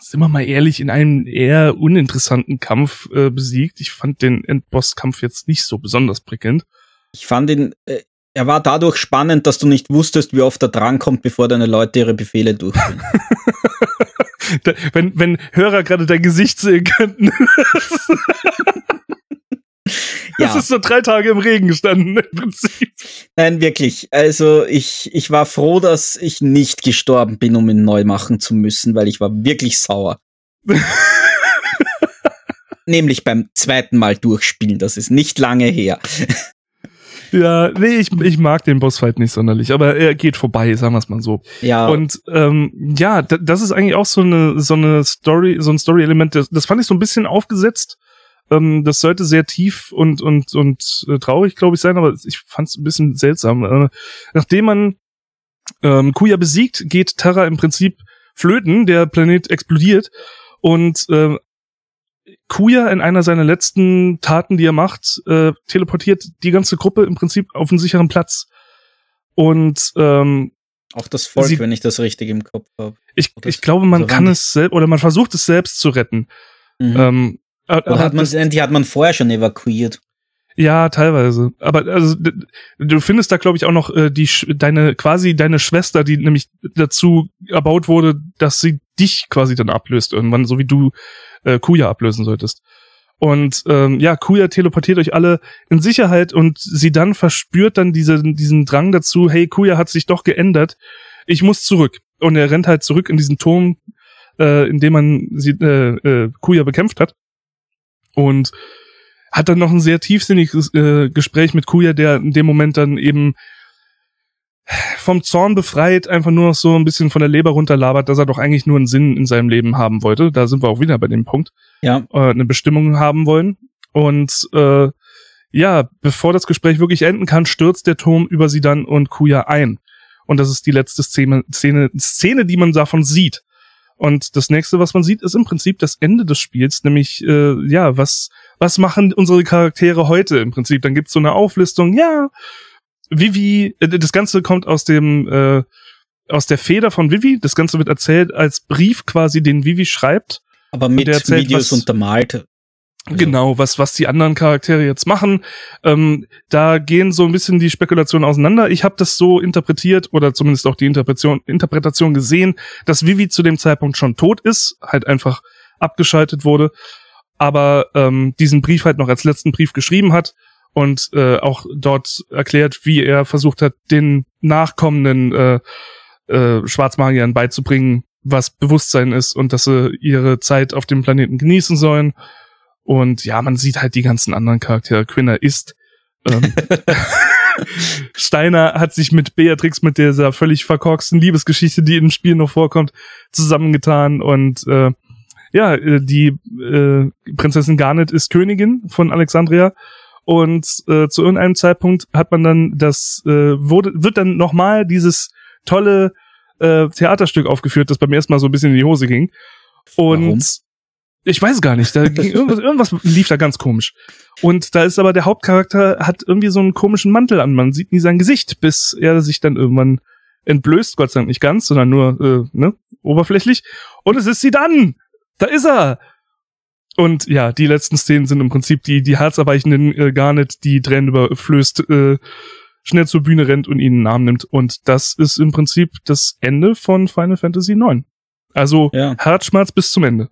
sind wir mal ehrlich, in einem eher uninteressanten Kampf äh, besiegt. Ich fand den Endboss-Kampf jetzt nicht so besonders prickelnd.
Ich fand ihn, äh, er war dadurch spannend, dass du nicht wusstest, wie oft er drankommt, bevor deine Leute ihre Befehle durchführen.
Wenn, wenn Hörer gerade dein Gesicht sehen könnten. Das
ja,
ist so drei Tage im Regen gestanden, im Prinzip.
nein, wirklich. Also ich, ich war froh, dass ich nicht gestorben bin, um ihn neu machen zu müssen, weil ich war wirklich sauer. Nämlich beim zweiten Mal durchspielen, das ist nicht lange her.
Ja, nee, ich, ich mag den Bossfight nicht sonderlich, aber er geht vorbei, sagen wir es mal so.
Ja,
Und ähm, ja, da, das ist eigentlich auch so eine so eine Story, so ein Story-Element. Das, das fand ich so ein bisschen aufgesetzt. Ähm, das sollte sehr tief und und und äh, traurig, glaube ich, sein, aber ich fand es ein bisschen seltsam. Äh, nachdem man ähm, Kuya besiegt, geht Terra im Prinzip flöten. Der Planet explodiert und äh, Kuya in einer seiner letzten Taten, die er macht, äh, teleportiert die ganze Gruppe im Prinzip auf einen sicheren Platz. Und ähm,
auch das Volk,
sie-
wenn ich das richtig im Kopf habe.
ich, ich glaube, man
so
kann es selbst oder man versucht es selbst zu retten.
Mhm.
Ähm, äh,
Oder
aber
hat man, die hat man vorher schon evakuiert.
ja, teilweise. Aber also du findest da, glaube ich, auch noch äh, die deine quasi deine Schwester, die nämlich dazu erbaut wurde, dass sie dich quasi dann ablöst irgendwann, so wie du äh, Kuya ablösen solltest. Und ähm, ja, Kuya teleportiert euch alle in Sicherheit und sie dann verspürt dann diese, diesen Drang dazu, hey, Kuya hat sich doch geändert, ich muss zurück. Und er rennt halt zurück in diesen Turm, äh, in dem man sie, äh, äh, Kuya bekämpft hat. Und hat dann noch ein sehr tiefsinniges äh, Gespräch mit Kuya, der in dem Moment dann eben vom Zorn befreit, einfach nur noch so ein bisschen von der Leber runterlabert, dass er doch eigentlich nur einen Sinn in seinem Leben haben wollte. Da sind wir auch wieder bei dem Punkt
Ja,
äh, eine Bestimmung haben wollen. Und äh, ja, bevor das Gespräch wirklich enden kann, stürzt der Turm über sie dann und Kuya ein. Und das ist die letzte Szene, Szene, Szene, die man davon sieht. Und das nächste, was man sieht, ist im Prinzip das Ende des Spiels, nämlich äh, ja, was was machen unsere Charaktere heute im Prinzip? Dann gibt's so eine Auflistung, ja, Vivi, äh, das Ganze kommt aus dem äh, aus der Feder von Vivi. Das Ganze wird erzählt als Brief quasi, den Vivi schreibt.
aber mit
der erzählt,
Videos
was-
untermalt. Also,
Genau, was, was die anderen Charaktere jetzt machen. Ähm, da gehen so ein bisschen die Spekulationen auseinander. Ich habe das so interpretiert oder zumindest auch die Interpretation, Interpretation gesehen, dass Vivi zu dem Zeitpunkt schon tot ist, halt einfach abgeschaltet wurde, aber ähm, diesen Brief halt noch als letzten Brief geschrieben hat und äh, auch dort erklärt, wie er versucht hat, den nachkommenden äh, äh, Schwarzmagiern beizubringen, was Bewusstsein ist und dass sie ihre Zeit auf dem Planeten genießen sollen. Und ja, man sieht halt die ganzen anderen Charaktere. Quinner ist. Ähm, Steiner hat sich mit Beatrix, mit dieser völlig verkorksten Liebesgeschichte, die im Spiel noch vorkommt, zusammengetan. Und äh, ja, äh, die äh, Prinzessin Garnet ist Königin von Alexandria. Und äh, zu irgendeinem Zeitpunkt hat man dann das, äh, wurde, wird dann nochmal dieses tolle äh, Theaterstück aufgeführt, das beim ersten Mal so ein bisschen in die Hose ging. Und? Ich weiß gar nicht, da ging irgendwas, irgendwas lief da ganz komisch. Und da ist aber der Hauptcharakter hat irgendwie so einen komischen Mantel an, man sieht nie sein Gesicht, bis er sich dann irgendwann entblößt, Gott sei Dank nicht ganz, sondern nur äh, ne, oberflächlich. Und es ist sie dann. Da ist er. Und ja, die letzten Szenen sind im Prinzip die die herzerweichenden äh, Garnet, die Tränen überflößt, äh, schnell zur Bühne rennt und ihnen einen Namen nimmt. Und das ist im Prinzip das Ende von Final Fantasy IX. Also ja. Herzschmerz bis zum Ende.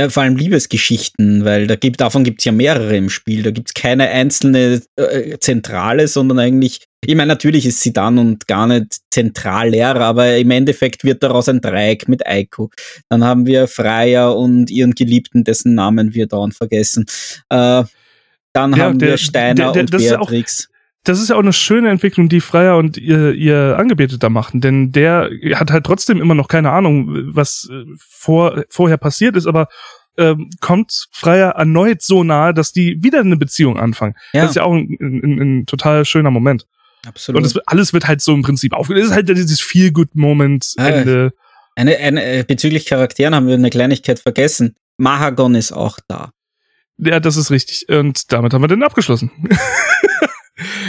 Ja, vor allem Liebesgeschichten, weil da gibt, davon gibt es ja mehrere im Spiel. Da gibt es keine einzelne äh, Zentrale, sondern eigentlich, ich meine, natürlich ist sie dann und gar nicht zentraler, aber im Endeffekt wird daraus ein Dreieck mit Aiko. Dann haben wir Freya und ihren Geliebten, dessen Namen wir dauernd vergessen. Äh, dann ja, haben der, wir Steiner der, der, und Beatrix
das ist ja auch eine schöne Entwicklung, die Freier und ihr, ihr Angebeteter machen, denn der hat halt trotzdem immer noch keine Ahnung, was äh, vor, vorher passiert ist, aber ähm, kommt Freier erneut so nahe, dass die wieder eine Beziehung anfangen. Ja. Das ist ja auch ein, ein, ein total schöner Moment. Absolut. Und das, alles wird halt so im Prinzip aufgelöst. Das ist halt dieses Feel-Good-Moment-Ende.
Ah, eine, eine, äh, bezüglich Charakteren haben wir eine Kleinigkeit vergessen. Mahagon ist auch da.
Ja, das ist richtig. Und damit haben wir den abgeschlossen.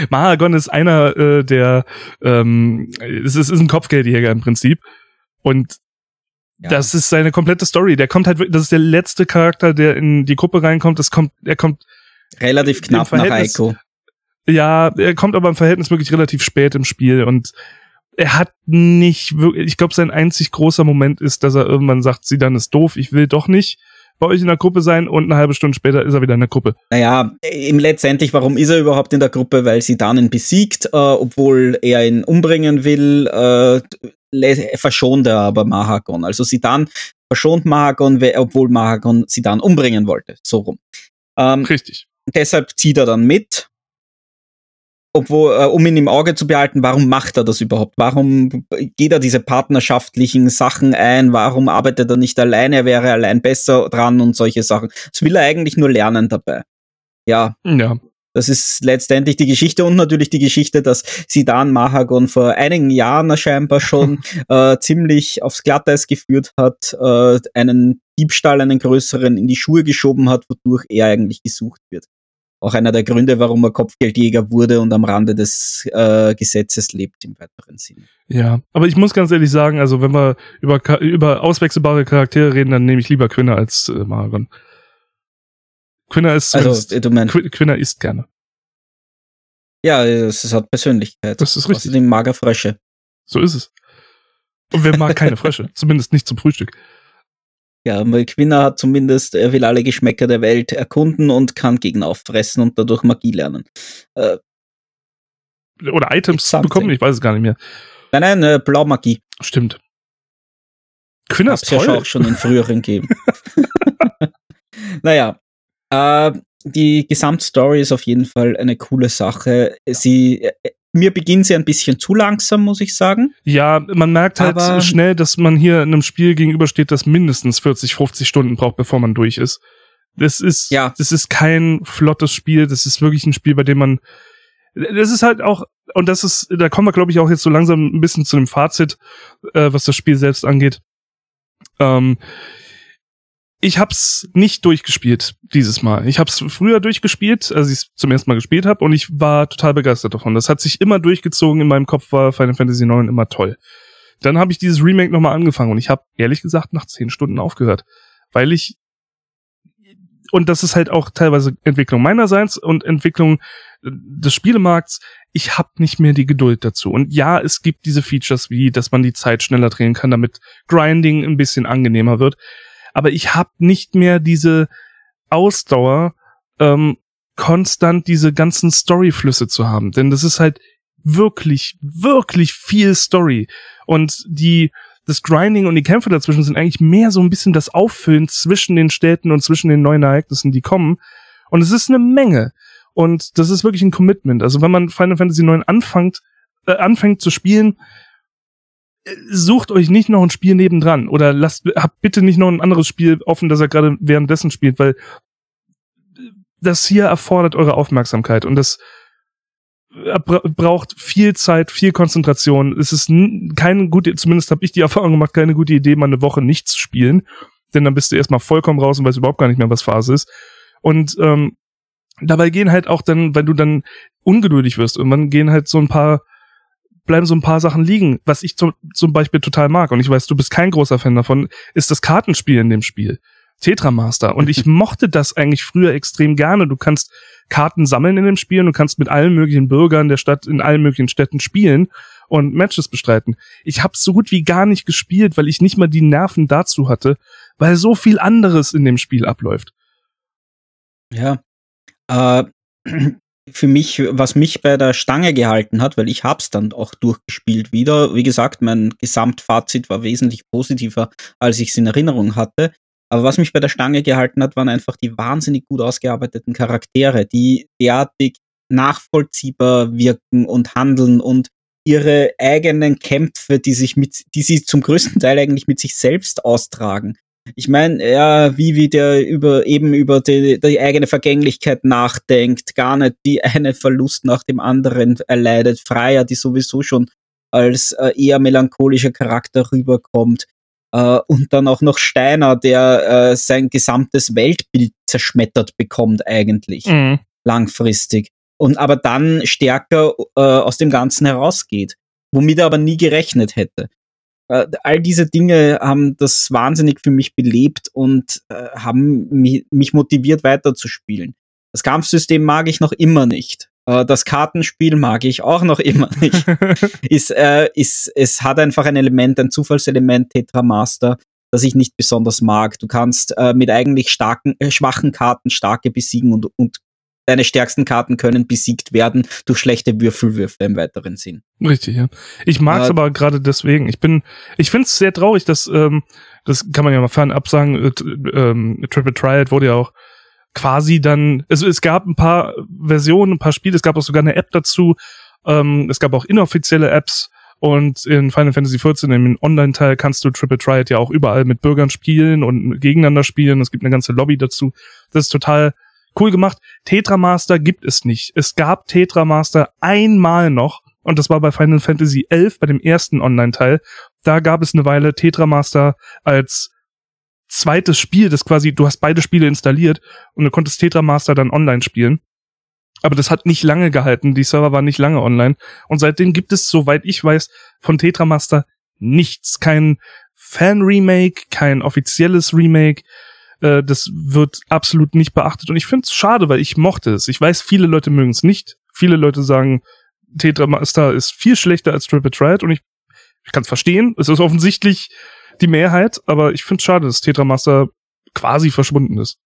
Mahagon ist einer äh, der, ähm, es ist, ist ein Kopfgeldjäger im Prinzip. Und ja. das ist seine komplette Story. Der kommt halt, das ist der letzte Charakter, der in die Gruppe reinkommt. Das kommt, er kommt
relativ knapp nach Eiko.
Ja, er kommt aber im Verhältnis wirklich relativ spät im Spiel und er hat nicht wirklich, ich glaube, sein einzig großer Moment ist, dass er irgendwann sagt, sie dann ist doof, ich will doch nicht bei euch in der Gruppe sein und eine halbe Stunde später ist er wieder in der Gruppe.
Naja, im letztendlich, warum ist er überhaupt in der Gruppe? Weil sie dann ihn besiegt, äh, obwohl er ihn umbringen will, äh, verschont er aber Mahagon. Also sie dann verschont Mahagon, obwohl Mahagon sie dann umbringen wollte. So rum.
Ähm, Richtig.
Deshalb zieht er dann mit obwohl, äh, um ihn im Auge zu behalten, warum macht er das überhaupt? Warum geht er diese partnerschaftlichen Sachen ein? Warum arbeitet er nicht alleine? Er wäre allein besser dran und solche Sachen. Das will er eigentlich nur lernen dabei. Ja.
Ja.
Das ist letztendlich die Geschichte und natürlich die Geschichte, dass Sidan Mahagon vor einigen Jahren scheinbar schon äh, ziemlich aufs Glatteis geführt hat, äh, einen Diebstahl, einen größeren in die Schuhe geschoben hat, wodurch er eigentlich gesucht wird auch einer der Gründe, warum er Kopfgeldjäger wurde und am Rande des äh, Gesetzes lebt im weiteren Sinne.
Ja, aber ich muss ganz ehrlich sagen, also wenn wir über, über auswechselbare Charaktere reden, dann nehme ich lieber Quinner als äh, Maragon. Quinner ist
also, du meinst,
Quinner isst gerne.
Ja, es, es hat Persönlichkeit.
Das ist richtig.
Außerdem mager Frösche.
So ist es. Und wer mag keine Frösche? Zumindest nicht zum Frühstück.
Ja, Quinner hat zumindest, er will alle Geschmäcker der Welt erkunden und kann Gegner auffressen und dadurch Magie lernen. Äh,
Oder Items bekommen, ich weiß es gar nicht mehr.
Nein, nein, äh, Blaumagie.
Stimmt. Quinner ist
toll. ja auch schon in früheren gegeben. naja, äh, die Gesamtstory ist auf jeden Fall eine coole Sache. Sie äh, mir beginnt sie ein bisschen zu langsam, muss ich sagen.
Ja, man merkt halt Aber schnell, dass man hier einem Spiel gegenübersteht, das mindestens 40, 50 Stunden braucht, bevor man durch ist. Das ist, ja. das ist kein flottes Spiel. Das ist wirklich ein Spiel, bei dem man, das ist halt auch, und das ist, da kommen wir, glaube ich, auch jetzt so langsam ein bisschen zu dem Fazit, äh, was das Spiel selbst angeht. Ähm, ich hab's nicht durchgespielt dieses Mal. Ich hab's früher durchgespielt, als ich zum ersten Mal gespielt habe und ich war total begeistert davon. Das hat sich immer durchgezogen. In meinem Kopf war Final Fantasy IX immer toll. Dann habe ich dieses Remake nochmal angefangen und ich habe ehrlich gesagt nach zehn Stunden aufgehört, weil ich und das ist halt auch teilweise Entwicklung meinerseits und Entwicklung des Spielemarkts. Ich habe nicht mehr die Geduld dazu. Und ja, es gibt diese Features wie, dass man die Zeit schneller drehen kann, damit Grinding ein bisschen angenehmer wird aber ich habe nicht mehr diese Ausdauer, ähm, konstant diese ganzen Storyflüsse zu haben. Denn das ist halt wirklich, wirklich viel Story. Und die, das Grinding und die Kämpfe dazwischen sind eigentlich mehr so ein bisschen das Auffüllen zwischen den Städten und zwischen den neuen Ereignissen, die kommen. Und es ist eine Menge. Und das ist wirklich ein Commitment. Also wenn man Final Fantasy IX anfängt, äh, anfängt zu spielen, sucht euch nicht noch ein Spiel nebendran oder lasst, habt bitte nicht noch ein anderes Spiel offen, das er gerade währenddessen spielt, weil das hier erfordert eure Aufmerksamkeit und das äh, braucht viel Zeit, viel Konzentration. Es ist keine gute, zumindest habe ich die Erfahrung gemacht, keine gute Idee, mal eine Woche nichts zu spielen, denn dann bist du erstmal vollkommen raus und weißt überhaupt gar nicht mehr, was Phase ist. Und ähm, dabei gehen halt auch dann, wenn du dann ungeduldig wirst, und dann gehen halt so ein paar, bleiben so ein paar Sachen liegen, was ich zum, zum Beispiel total mag. Und ich weiß, du bist kein großer Fan davon, ist das Kartenspiel in dem Spiel. Tetramaster. Und ich mochte das eigentlich früher extrem gerne. Du kannst Karten sammeln in dem Spiel und du kannst mit allen möglichen Bürgern der Stadt in allen möglichen Städten spielen und Matches bestreiten. Ich habe so gut wie gar nicht gespielt, weil ich nicht mal die Nerven dazu hatte, weil so viel anderes in dem Spiel abläuft.
Ja. Äh, für mich, was mich bei der Stange gehalten hat, weil ich hab's dann auch durchgespielt wieder. Wie gesagt, mein Gesamtfazit war wesentlich positiver, als ich es in Erinnerung hatte. Aber was mich bei der Stange gehalten hat, waren einfach die wahnsinnig gut ausgearbeiteten Charaktere, die derartig nachvollziehbar wirken und handeln und ihre eigenen Kämpfe, die sich mit, die sie zum größten Teil eigentlich mit sich selbst austragen. Ich meine, ja, wie wie der über eben über die, die eigene Vergänglichkeit nachdenkt, gar nicht die eine Verlust nach dem anderen erleidet. Freier, die sowieso schon als äh, eher melancholischer Charakter rüberkommt. Äh, und dann auch noch Steiner, der äh, sein gesamtes Weltbild zerschmettert bekommt eigentlich mhm. langfristig. Und aber dann stärker äh, aus dem Ganzen herausgeht, womit er aber nie gerechnet hätte. Äh, all diese Dinge haben das wahnsinnig für mich belebt und äh, haben mich, mich motiviert weiterzuspielen. Das Kampfsystem mag ich noch immer nicht. Äh, das Kartenspiel mag ich auch noch immer nicht. ist, äh, ist, es hat einfach ein Element, ein Zufallselement, Tetramaster, das ich nicht besonders mag. Du kannst äh, mit eigentlich starken, äh, schwachen Karten starke besiegen und, und deine stärksten Karten können besiegt werden durch schlechte Würfelwürfe im weiteren Sinn.
Richtig, ja. Ich mag es äh, aber gerade deswegen. Ich bin, ich finde es sehr traurig, dass, ähm, das kann man ja mal fernab sagen, äh, ähm, Triple Triad wurde ja auch quasi dann, also es gab ein paar Versionen, ein paar Spiele, es gab auch sogar eine App dazu, ähm, es gab auch inoffizielle Apps und in Final Fantasy XIV, im Online-Teil, kannst du Triple Triad ja auch überall mit Bürgern spielen und gegeneinander spielen. Es gibt eine ganze Lobby dazu. Das ist total cool gemacht. Tetramaster gibt es nicht. Es gab Tetramaster einmal noch und das war bei Final Fantasy XI, bei dem ersten Online-Teil. Da gab es eine Weile Tetramaster als zweites Spiel, das quasi, du hast beide Spiele installiert und du konntest Tetramaster dann online spielen. Aber das hat nicht lange gehalten, die Server waren nicht lange online. Und seitdem gibt es, soweit ich weiß, von Tetramaster nichts. Kein Fan-Remake, kein offizielles Remake. Äh, das wird absolut nicht beachtet. Und ich finde es schade, weil ich mochte es. Ich weiß, viele Leute mögen es nicht. Viele Leute sagen, Tetramaster ist viel schlechter als Triple Triad und ich, ich kann es verstehen. Es ist offensichtlich die Mehrheit, aber ich finde es schade, dass Tetramaster quasi verschwunden ist.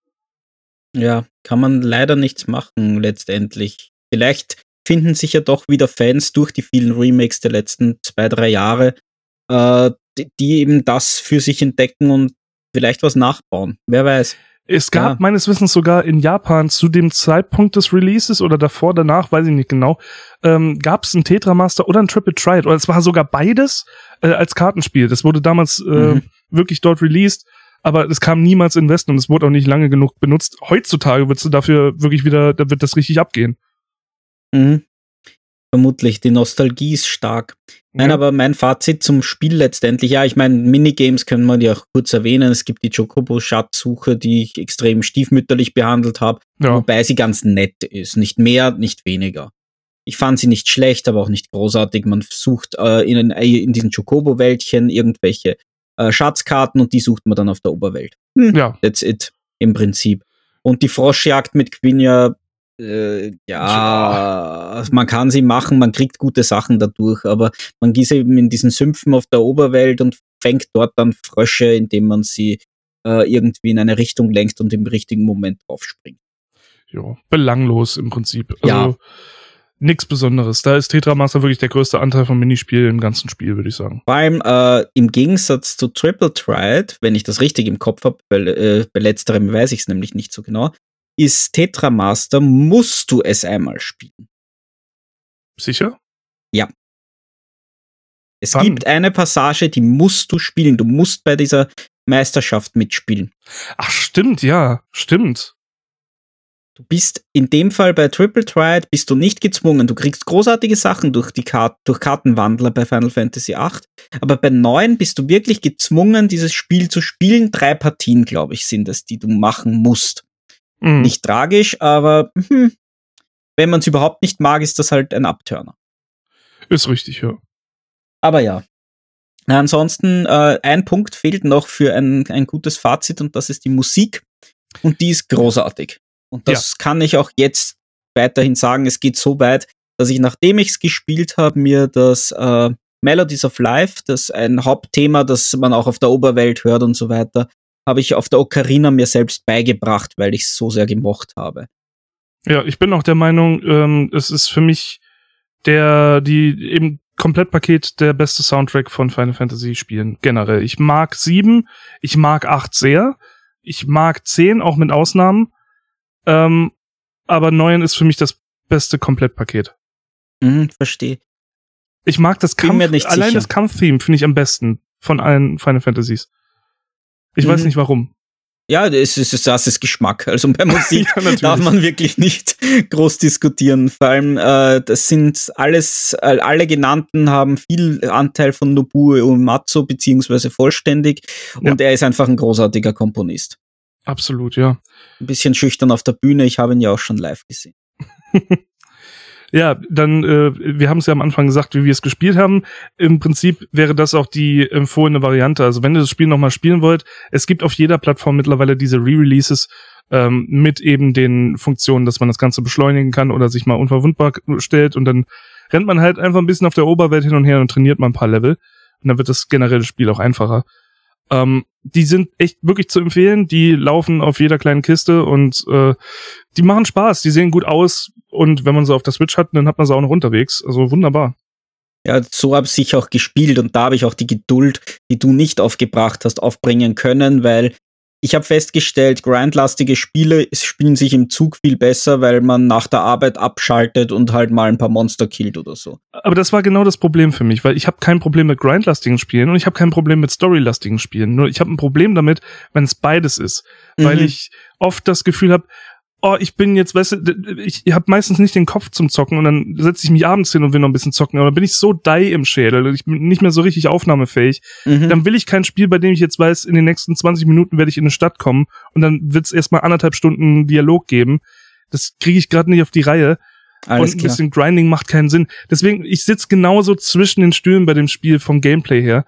Ja, kann man leider nichts machen letztendlich. Vielleicht finden sich ja doch wieder Fans durch die vielen Remakes der letzten zwei, drei Jahre, äh, die, die eben das für sich entdecken und vielleicht was nachbauen. Wer weiß.
Es gab ja. meines Wissens sogar in Japan zu dem Zeitpunkt des Releases oder davor, danach, weiß ich nicht genau, ähm, gab es ein Tetramaster oder ein Triple Triad oder es war sogar beides äh, als Kartenspiel. Das wurde damals äh, mhm. wirklich dort released, aber es kam niemals in Westen und es wurde auch nicht lange genug benutzt. Heutzutage wird du dafür wirklich wieder, da wird das richtig abgehen.
Mhm. Vermutlich, die Nostalgie ist stark. Nein, aber mein Fazit zum Spiel letztendlich, ja, ich meine, Minigames können wir ja auch kurz erwähnen. Es gibt die Chocobo-Schatzsuche, die ich extrem stiefmütterlich behandelt habe, ja. wobei sie ganz nett ist. Nicht mehr, nicht weniger. Ich fand sie nicht schlecht, aber auch nicht großartig. Man sucht äh, in, in diesen Chocobo-Wäldchen irgendwelche äh, Schatzkarten und die sucht man dann auf der Oberwelt. Hm, ja. That's it, im Prinzip. Und die Froschjagd mit Quinja, äh, ja, man kann sie machen, man kriegt gute Sachen dadurch, aber man geht eben in diesen Sümpfen auf der Oberwelt und fängt dort dann Frösche, indem man sie äh, irgendwie in eine Richtung lenkt und im richtigen Moment draufspringt.
Ja, belanglos im Prinzip. Also, ja Nix Besonderes. Da ist Tetramaster wirklich der größte Anteil vom Minispiel im ganzen Spiel, würde ich sagen.
Vor allem äh, im Gegensatz zu Triple Triad, wenn ich das richtig im Kopf habe, bei, äh, bei letzterem weiß ich es nämlich nicht so genau, ist Tetramaster, musst du es einmal spielen.
Sicher?
Ja. Es Wann? gibt eine Passage, die musst du spielen. Du musst bei dieser Meisterschaft mitspielen.
Ach, stimmt, ja, stimmt.
Du bist in dem Fall bei Triple Triad bist du nicht gezwungen. Du kriegst großartige Sachen durch die Karte, durch Kartenwandler bei Final Fantasy VIII. Aber bei 9 bist du wirklich gezwungen, dieses Spiel zu spielen. Drei Partien, glaube ich, sind es, die du machen musst. Mhm. Nicht tragisch, aber hm, wenn man es überhaupt nicht mag, ist das halt ein Abturner.
Ist richtig, ja.
Aber ja. Ansonsten, äh, ein Punkt fehlt noch für ein, ein gutes Fazit und das ist die Musik. Und die ist großartig. Und das ja. kann ich auch jetzt weiterhin sagen. Es geht so weit, dass ich, nachdem ich es gespielt habe, mir das äh, Melodies of Life, das ein Hauptthema, das man auch auf der Oberwelt hört und so weiter, habe ich auf der Ocarina mir selbst beigebracht, weil ich es so sehr gemocht habe.
Ja, ich bin auch der Meinung, ähm, es ist für mich der, die eben Komplettpaket der beste Soundtrack von Final Fantasy Spielen generell. Ich mag sieben, ich mag acht sehr, ich mag zehn auch mit Ausnahmen, ähm, aber 9 ist für mich das beste Komplettpaket.
Mhm, verstehe.
Ich mag das Kampf, allein sicher. das Kampftheme finde ich am besten von allen Final Fantasies. Ich mhm. weiß nicht warum.
Ja, es ist, das ist Geschmack. Also bei Musik ja, darf man wirklich nicht groß diskutieren. Vor allem, äh, das sind alles, äh, alle genannten haben viel Anteil von Nobuo Uematsu, beziehungsweise vollständig. Und ja. er ist einfach ein großartiger Komponist.
Absolut, ja.
Ein bisschen schüchtern auf der Bühne, ich habe ihn ja auch schon live gesehen.
ja, dann, äh, wir haben es ja am Anfang gesagt, wie wir es gespielt haben. Im Prinzip wäre das auch die empfohlene Variante. Also wenn ihr das Spiel nochmal spielen wollt, es gibt auf jeder Plattform mittlerweile diese Re-Releases ähm, mit eben den Funktionen, dass man das Ganze beschleunigen kann oder sich mal unverwundbar stellt und dann rennt man halt einfach ein bisschen auf der Oberwelt hin und her und trainiert mal ein paar Level. Und dann wird das generelle Spiel auch einfacher. Ähm, die sind echt wirklich zu empfehlen. Die laufen auf jeder kleinen Kiste und äh, die machen Spaß. Die sehen gut aus und wenn man sie auf der Switch hat, dann hat man sie auch noch unterwegs. Also wunderbar.
Ja, so habe ich auch gespielt und da habe ich auch die Geduld, die du nicht aufgebracht hast, aufbringen können, weil ich habe festgestellt, grindlastige Spiele spielen sich im Zug viel besser, weil man nach der Arbeit abschaltet und halt mal ein paar Monster killt oder so.
Aber das war genau das Problem für mich, weil ich habe kein Problem mit grindlastigen Spielen und ich habe kein Problem mit storylastigen Spielen. Nur ich habe ein Problem damit, wenn es beides ist, mhm. weil ich oft das Gefühl habe, oh, ich bin jetzt, weißt du, ich, habe meistens nicht den Kopf zum Zocken und dann setze ich mich abends hin und will noch ein bisschen zocken, aber dann bin ich so die im Schädel, ich bin nicht mehr so richtig aufnahmefähig. Mhm. Dann will ich kein Spiel, bei dem ich jetzt weiß, in den nächsten 20 Minuten werde ich in eine Stadt kommen und dann wird es erstmal anderthalb Stunden Dialog geben. Das kriege ich gerade nicht auf die Reihe. Alles und ein bisschen Grinding macht keinen Sinn. Deswegen, ich sitze genauso zwischen den Stühlen bei dem Spiel vom Gameplay her.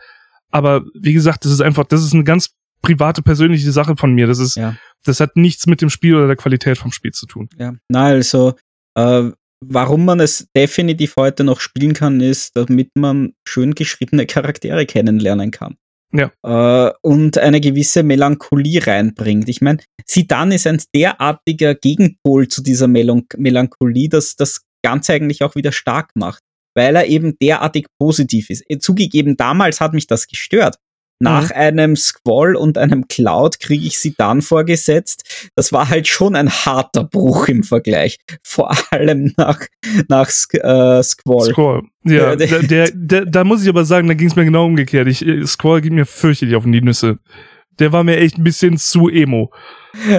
Aber wie gesagt, das ist einfach, das ist eine ganz private, persönliche Sache von mir. Das ist, ja. das hat nichts mit dem Spiel oder der Qualität vom Spiel zu tun.
Ja, na, also, äh, warum man es definitiv heute noch spielen kann, ist, damit man schön geschriebene Charaktere kennenlernen kann.
Ja.
Äh, und eine gewisse Melancholie reinbringt. Ich meine, Sidan ist ein derartiger Gegenpol zu dieser Mel Melancholie, dass das Ganze eigentlich auch wieder stark macht, weil er eben derartig positiv ist. Zugegeben, damals hat mich das gestört. Nach mhm. einem Squall und einem Cloud kriege ich sie dann vorgesetzt. Das war halt schon ein harter Bruch im Vergleich. Vor allem nach, nach äh, Squall.
Squall. Ja, der, der, der, da muss ich aber sagen, da ging es mir genau umgekehrt. Ich, äh, Squall ging mir fürchterlich auf die Nüsse. Der war mir echt ein bisschen zu emo.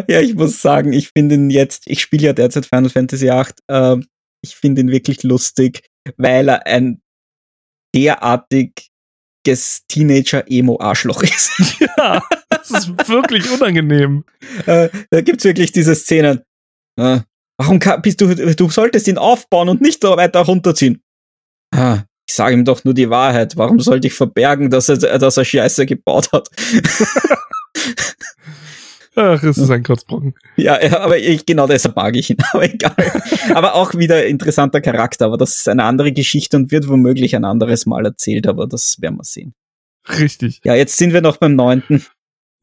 Ja, ich muss sagen, ich finde ihn jetzt, ich spiele ja derzeit Final Fantasy VIII, äh, ich finde ihn wirklich lustig, weil er ein derartig Teenager-Emo-Arschloch ist.
Ja, das ist wirklich unangenehm.
Äh, da gibt's wirklich diese Szenen. Äh, warum bist du, du solltest ihn aufbauen und nicht weiter runterziehen. Ah, ich sage ihm doch nur die Wahrheit. Warum sollte ich verbergen, dass er, dass er Scheiße gebaut hat?
Ach, es ist ein Kotzbrocken.
Ja, ja, aber ich, genau deshalb mag ich ihn. Aber egal. aber auch wieder interessanter Charakter. Aber das ist eine andere Geschichte und wird womöglich ein anderes Mal erzählt. Aber das werden wir sehen.
Richtig.
Ja, jetzt sind wir noch beim neunten.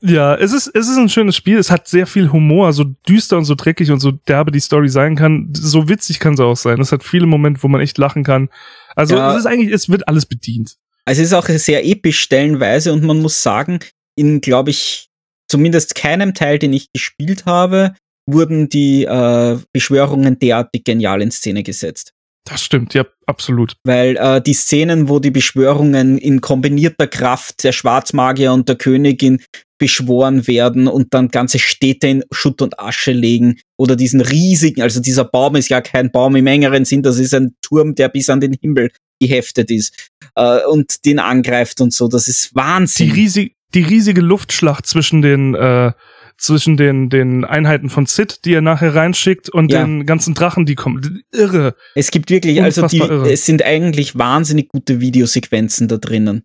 Ja, es ist, es ist ein schönes Spiel. Es hat sehr viel Humor, so düster und so dreckig und so derbe die Story sein kann. So witzig kann sie auch sein. Es hat viele Momente, wo man echt lachen kann. Also ja. es ist eigentlich, es wird alles bedient.
Also es ist auch sehr episch stellenweise und man muss sagen, in, glaube ich, zumindest keinem Teil, den ich gespielt habe, wurden die äh, Beschwörungen derartig genial in Szene gesetzt.
Das stimmt, ja, absolut.
Weil äh, die Szenen, wo die Beschwörungen in kombinierter Kraft der Schwarzmagier und der Königin beschworen werden und dann ganze Städte in Schutt und Asche legen oder diesen riesigen, also dieser Baum ist ja kein Baum im engeren Sinn, das ist ein Turm, der bis an den Himmel geheftet ist äh, und den angreift und so, das ist Wahnsinn.
Die, riesig, die riesige Luftschlacht zwischen den äh, zwischen den, den Einheiten von Sid, die er nachher reinschickt, und ja. den ganzen Drachen, die kommen. Irre.
Es gibt wirklich, also die, es sind eigentlich wahnsinnig gute Videosequenzen da drinnen.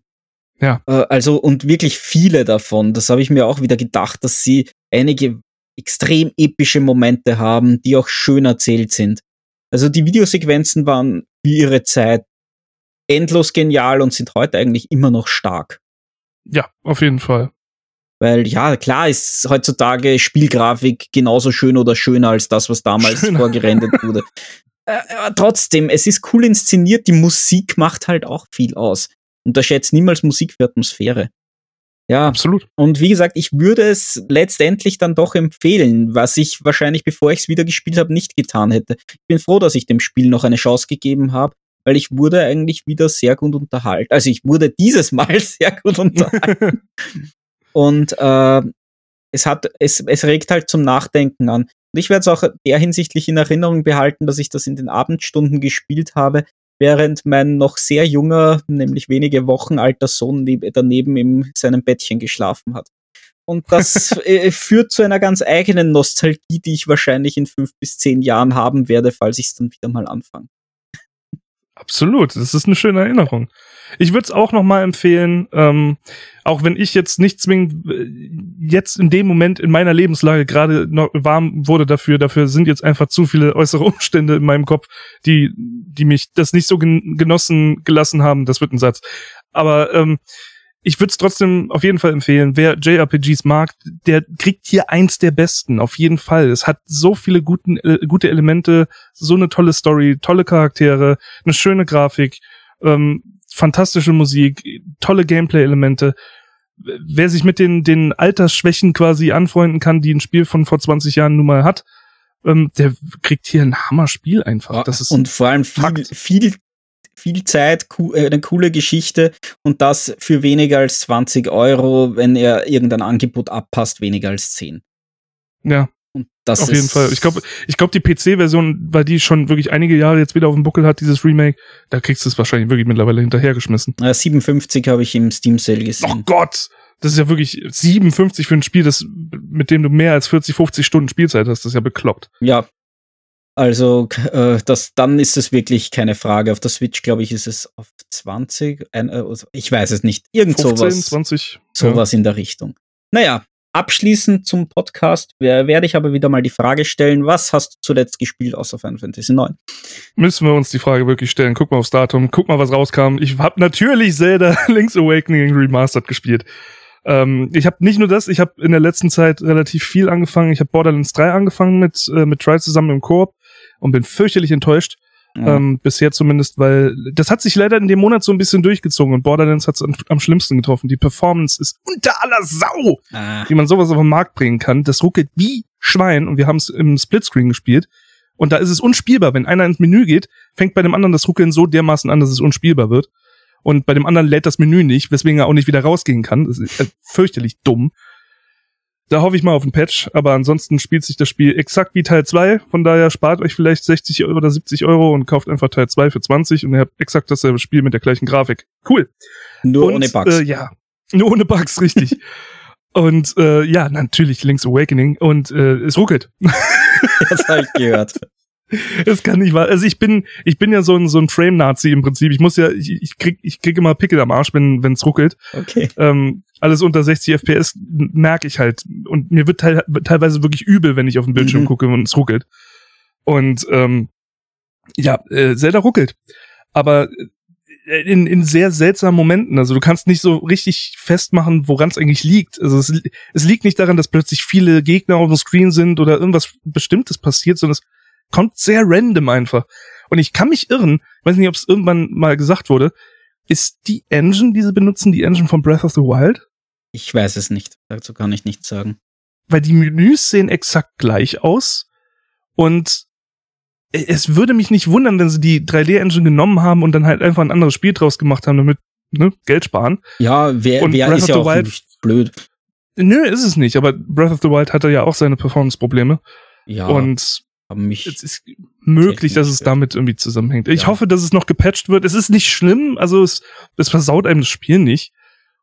Ja.
Äh, also, und wirklich viele davon. Das habe ich mir auch wieder gedacht, dass sie einige extrem epische Momente haben, die auch schön erzählt sind. Also die Videosequenzen waren wie ihre Zeit endlos genial und sind heute eigentlich immer noch stark.
Ja, auf jeden Fall.
Weil ja, klar ist heutzutage Spielgrafik genauso schön oder schöner als das, was damals schöner. vorgerendert wurde. äh, aber trotzdem, es ist cool inszeniert, die Musik macht halt auch viel aus. Unterschätzt niemals Musik für Atmosphäre. Ja,
absolut.
Und wie gesagt, ich würde es letztendlich dann doch empfehlen, was ich wahrscheinlich, bevor ich es wieder gespielt habe, nicht getan hätte. Ich bin froh, dass ich dem Spiel noch eine Chance gegeben habe, weil ich wurde eigentlich wieder sehr gut unterhalten. Also ich wurde dieses Mal sehr gut unterhalten. Und äh, es hat, es, es regt halt zum Nachdenken an. Und ich werde es auch der hinsichtlich in Erinnerung behalten, dass ich das in den Abendstunden gespielt habe, während mein noch sehr junger, nämlich wenige Wochen alter Sohn daneben in seinem Bettchen geschlafen hat. Und das äh, führt zu einer ganz eigenen Nostalgie, die ich wahrscheinlich in fünf bis zehn Jahren haben werde, falls ich es dann wieder mal anfange.
Absolut, das ist eine schöne Erinnerung. Ich würde es auch noch mal empfehlen, ähm, auch wenn ich jetzt nicht zwingend äh, jetzt in dem Moment in meiner Lebenslage gerade noch warm wurde dafür, dafür sind jetzt einfach zu viele äußere Umstände in meinem Kopf, die, die mich das nicht so genossen gelassen haben. Das wird ein Satz. Aber ähm, ich würde es trotzdem auf jeden Fall empfehlen. Wer JRPGs mag, der kriegt hier eins der besten, auf jeden Fall. Es hat so viele guten, äh, gute Elemente, so eine tolle Story, tolle Charaktere, eine schöne Grafik, ähm, fantastische Musik, tolle Gameplay-Elemente. Wer sich mit den, den Altersschwächen quasi anfreunden kann, die ein Spiel von vor 20 Jahren nun mal hat, ähm, der kriegt hier ein Hammer-Spiel einfach.
Das ist und vor allem viel, viel viel Zeit, äh, eine coole Geschichte und das für weniger als 20 Euro, wenn er irgendein Angebot abpasst, weniger als 10.
Ja. Und das auf jeden Fall. Ich glaube, ich glaube, die PC-Version, weil die schon wirklich einige Jahre jetzt wieder auf dem Buckel hat, dieses Remake, da kriegst du es wahrscheinlich wirklich mittlerweile hinterhergeschmissen.
Ja, 57 habe ich im Steam Sale gesehen.
Oh Gott! Das ist ja wirklich 57 für ein Spiel, das, mit dem du mehr als 40, 50 Stunden Spielzeit hast. Das ist ja bekloppt.
Ja, also äh, das, dann ist es wirklich keine Frage. Auf der Switch, glaube ich, ist es auf 20. Ein, äh, also ich weiß es nicht. Irgend 15, sowas.
20.
Sowas ja. in der Richtung. Naja, abschließend zum Podcast werde ich aber wieder mal die Frage stellen, was hast du zuletzt gespielt außer Final Fantasy 9?
Müssen wir uns die Frage wirklich stellen. Guck mal aufs Datum, guck mal, was rauskam. Ich habe natürlich Zelda Link's Awakening Remastered gespielt. Ähm, ich habe nicht nur das, ich habe in der letzten Zeit relativ viel angefangen. Ich habe Borderlands 3 angefangen mit, äh, mit Try zusammen im Koop und bin fürchterlich enttäuscht. Ja. Ähm, bisher zumindest, weil das hat sich leider in dem Monat so ein bisschen durchgezogen und Borderlands hat es am, am, schlimmsten getroffen. Die Performance ist unter aller Sau, ah. wie man sowas auf den Markt bringen kann. Das ruckelt wie Schwein und wir haben es im Splitscreen gespielt. Und da ist es unspielbar. Wenn einer ins Menü geht, fängt bei dem anderen das Ruckeln so dermaßen an, dass es unspielbar wird. Und bei dem anderen lädt das Menü nicht, weswegen er auch nicht wieder rausgehen kann. Das ist fürchterlich dumm. Da hoffe ich mal auf ein Patch, aber ansonsten spielt sich das Spiel exakt wie Teil 2. Von daher spart euch vielleicht 60 oder 70 Euro und kauft einfach Teil 2 für 20 und ihr habt exakt dasselbe Spiel mit der gleichen Grafik. Cool.
Nur und, ohne Bugs.
Äh, ja, nur ohne Bugs, richtig. und äh, ja, natürlich Link's Awakening und äh, es ruckelt.
das habe ich gehört.
Es kann nicht wahr. Also ich bin, ich bin ja so ein, so ein Frame-Nazi im Prinzip. Ich muss ja, ich, ich krieg, ich krieg immer Pickel am Arsch, wenn, wenn's ruckelt.
Okay.
Ähm, alles unter 60 FPS merke ich halt. Und mir wird te teilweise wirklich übel, wenn ich auf den Bildschirm mhm. gucke und es ruckelt. Und ähm, ja, äh, Zelda ruckelt. Aber in, in sehr seltsamen Momenten. Also du kannst nicht so richtig festmachen, woran es eigentlich liegt. Also es, es liegt nicht daran, dass plötzlich viele Gegner auf dem Screen sind oder irgendwas Bestimmtes passiert, sondern es kommt sehr random einfach. Und ich kann mich irren, weiß nicht, ob es irgendwann mal gesagt wurde, ist die Engine, die sie benutzen, die Engine von Breath of the Wild?
Ich weiß es nicht. Dazu kann ich nichts sagen.
Weil die Menüs sehen exakt gleich aus und es würde mich nicht wundern, wenn sie die 3D-Engine genommen haben und dann halt einfach ein anderes Spiel draus gemacht haben, damit ne, Geld sparen.
Ja, wer,
Und
wer
Breath
ist ja auch
Wild-
nicht blöd.
Nö, ist es nicht, aber Breath of the Wild hatte ja auch seine Performance-Probleme.
Ja,
Und es ist möglich, dass es damit irgendwie zusammenhängt. Ich
Ja.
hoffe, dass es noch gepatcht wird. Es ist nicht schlimm, also es, es versaut einem das Spiel nicht.